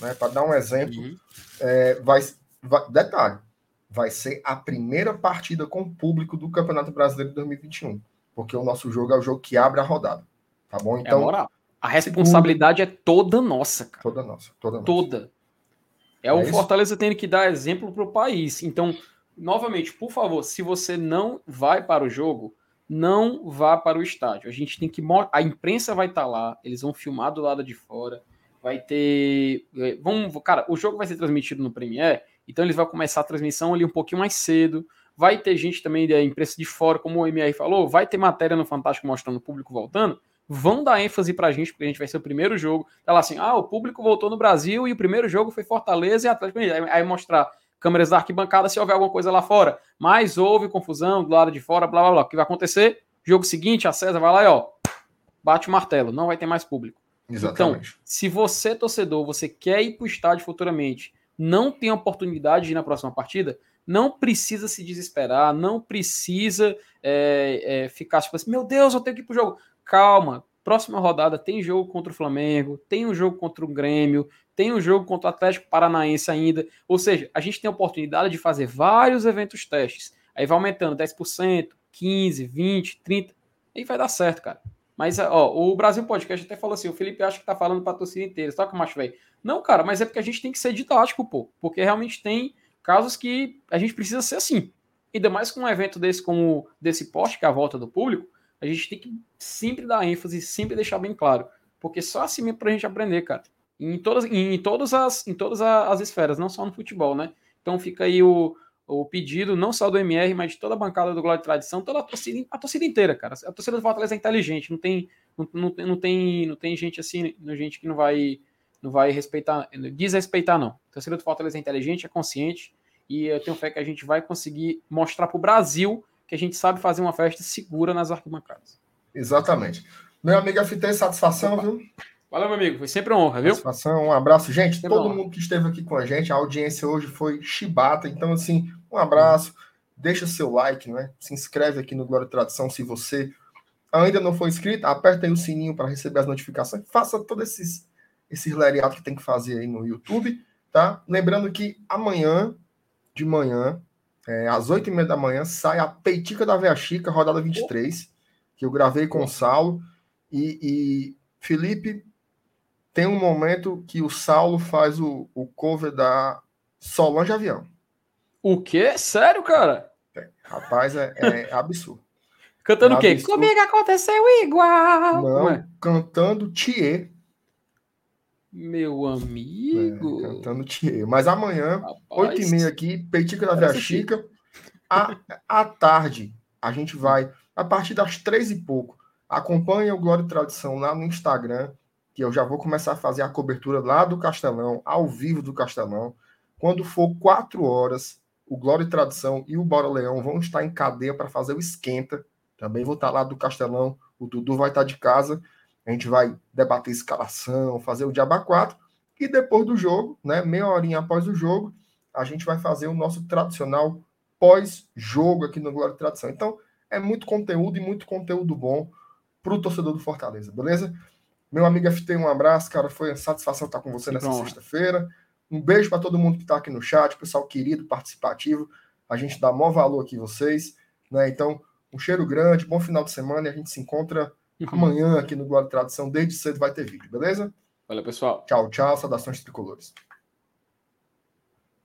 Né? Para dar um exemplo, uhum. é, vai, vai, detalhe, vai ser a primeira partida com público do Campeonato Brasileiro de 2021. Porque o nosso jogo é o jogo que abre a rodada. Tá bom? É então. É moral. A responsabilidade segura... é toda nossa, cara. Toda nossa. Toda. Nossa. toda. É, é o isso? Fortaleza tendo que dar exemplo para o país. Então, novamente, por favor, se você não vai para o jogo, não vá para o estádio. A gente tem que. A imprensa vai estar tá lá, eles vão filmar do lado de fora. Vai ter. Eh, vamos, cara, o jogo vai ser transmitido no Premiere então eles vão começar a transmissão ali um pouquinho mais cedo. Vai ter gente também da imprensa de fora, como o MR falou, vai ter matéria no Fantástico mostrando o público voltando. vão dar ênfase pra gente, porque a gente vai ser o primeiro jogo. Tá lá assim, ah, o público voltou no Brasil e o primeiro jogo foi Fortaleza e Atlético. Aí mostrar câmeras da arquibancada se houver alguma coisa lá fora. Mas houve confusão do lado de fora, blá blá blá. O que vai acontecer? Jogo seguinte, a César vai lá e ó, bate o martelo, não vai ter mais público. Exatamente. Então, se você, torcedor, você quer ir para o estádio futuramente, não tem oportunidade de ir na próxima partida, não precisa se desesperar, não precisa é, é, ficar tipo assim, meu Deus, eu tenho que ir pro jogo. Calma, próxima rodada tem jogo contra o Flamengo, tem um jogo contra o Grêmio, tem um jogo contra o Atlético Paranaense ainda. Ou seja, a gente tem a oportunidade de fazer vários eventos testes. Aí vai aumentando 10%, 15, 20, 30, e vai dar certo, cara. Mas, ó, o Brasil Podcast até falou assim: o Felipe acha que tá falando pra torcida inteira, só que macho velho. Não, cara, mas é porque a gente tem que ser didático, pô. Porque realmente tem casos que a gente precisa ser assim. Ainda mais com um evento desse como desse poste, que é a volta do público, a gente tem que sempre dar ênfase, sempre deixar bem claro. Porque só assim mesmo pra gente aprender, cara. Em todas, em todas, as, em todas as esferas, não só no futebol, né? Então fica aí o, o pedido, não só do MR, mas de toda a bancada do Glória e Tradição, toda a torcida, a torcida inteira, cara. A torcida do Fortaleza é inteligente, não tem, não, não, não, tem, não tem gente assim, gente que não vai, não vai respeitar, desrespeitar, não. A torcida do Fortaleza é inteligente, é consciente, e eu tenho fé que a gente vai conseguir mostrar para o Brasil que a gente sabe fazer uma festa segura nas arquibancadas. Exatamente. Meu amigo FT, satisfação, Opa. viu? Valeu, meu amigo. Foi sempre uma honra, viu? Satisfação, um abraço. Gente, sempre todo mundo que esteve aqui com a gente, a audiência hoje foi chibata. Então, assim, um abraço. Deixa seu like, né? Se inscreve aqui no Glória e Tradição se você ainda não for inscrito. Aperta aí o sininho para receber as notificações. Faça todos esses, esses lariados que tem que fazer aí no YouTube, tá? Lembrando que amanhã, de manhã, é, às 8 e meia da manhã, sai a Peitica da Veia Chica, rodada 23, que eu gravei com o Saulo. E, e Felipe, tem um momento que o Saulo faz o, o cover da Solange Avião. O quê? Sério, cara? É, rapaz, é, é absurdo. Cantando é o quê? Absurdo. Comigo aconteceu igual. Não, cantando Thier. Meu amigo. É, cantando Thier. Mas amanhã, oito e meia aqui, Peitica da Via Chica. À, à tarde, a gente vai, a partir das três e pouco, acompanha o Glória e Tradição lá no Instagram que eu já vou começar a fazer a cobertura lá do Castelão, ao vivo do Castelão. Quando for quatro horas, o Glória e Tradição e o Bora Leão vão estar em cadeia para fazer o esquenta. Também vou estar lá do Castelão, o Dudu vai estar de casa. A gente vai debater escalação, fazer o Diaba 4. E depois do jogo, né, meia horinha após o jogo, a gente vai fazer o nosso tradicional pós-jogo aqui no Glória e Tradição. Então, é muito conteúdo e muito conteúdo bom para o torcedor do Fortaleza, beleza? Meu amigo FT, um abraço, cara. Foi uma satisfação estar com você nessa sexta-feira. Um beijo para todo mundo que está aqui no chat, pessoal querido, participativo. A gente dá maior valor aqui vocês. Né? Então, um cheiro grande, bom final de semana e a gente se encontra uhum. amanhã aqui no Glória Tradição. Desde cedo vai ter vídeo, beleza? Valeu, pessoal. Tchau, tchau. Saudações tricolores.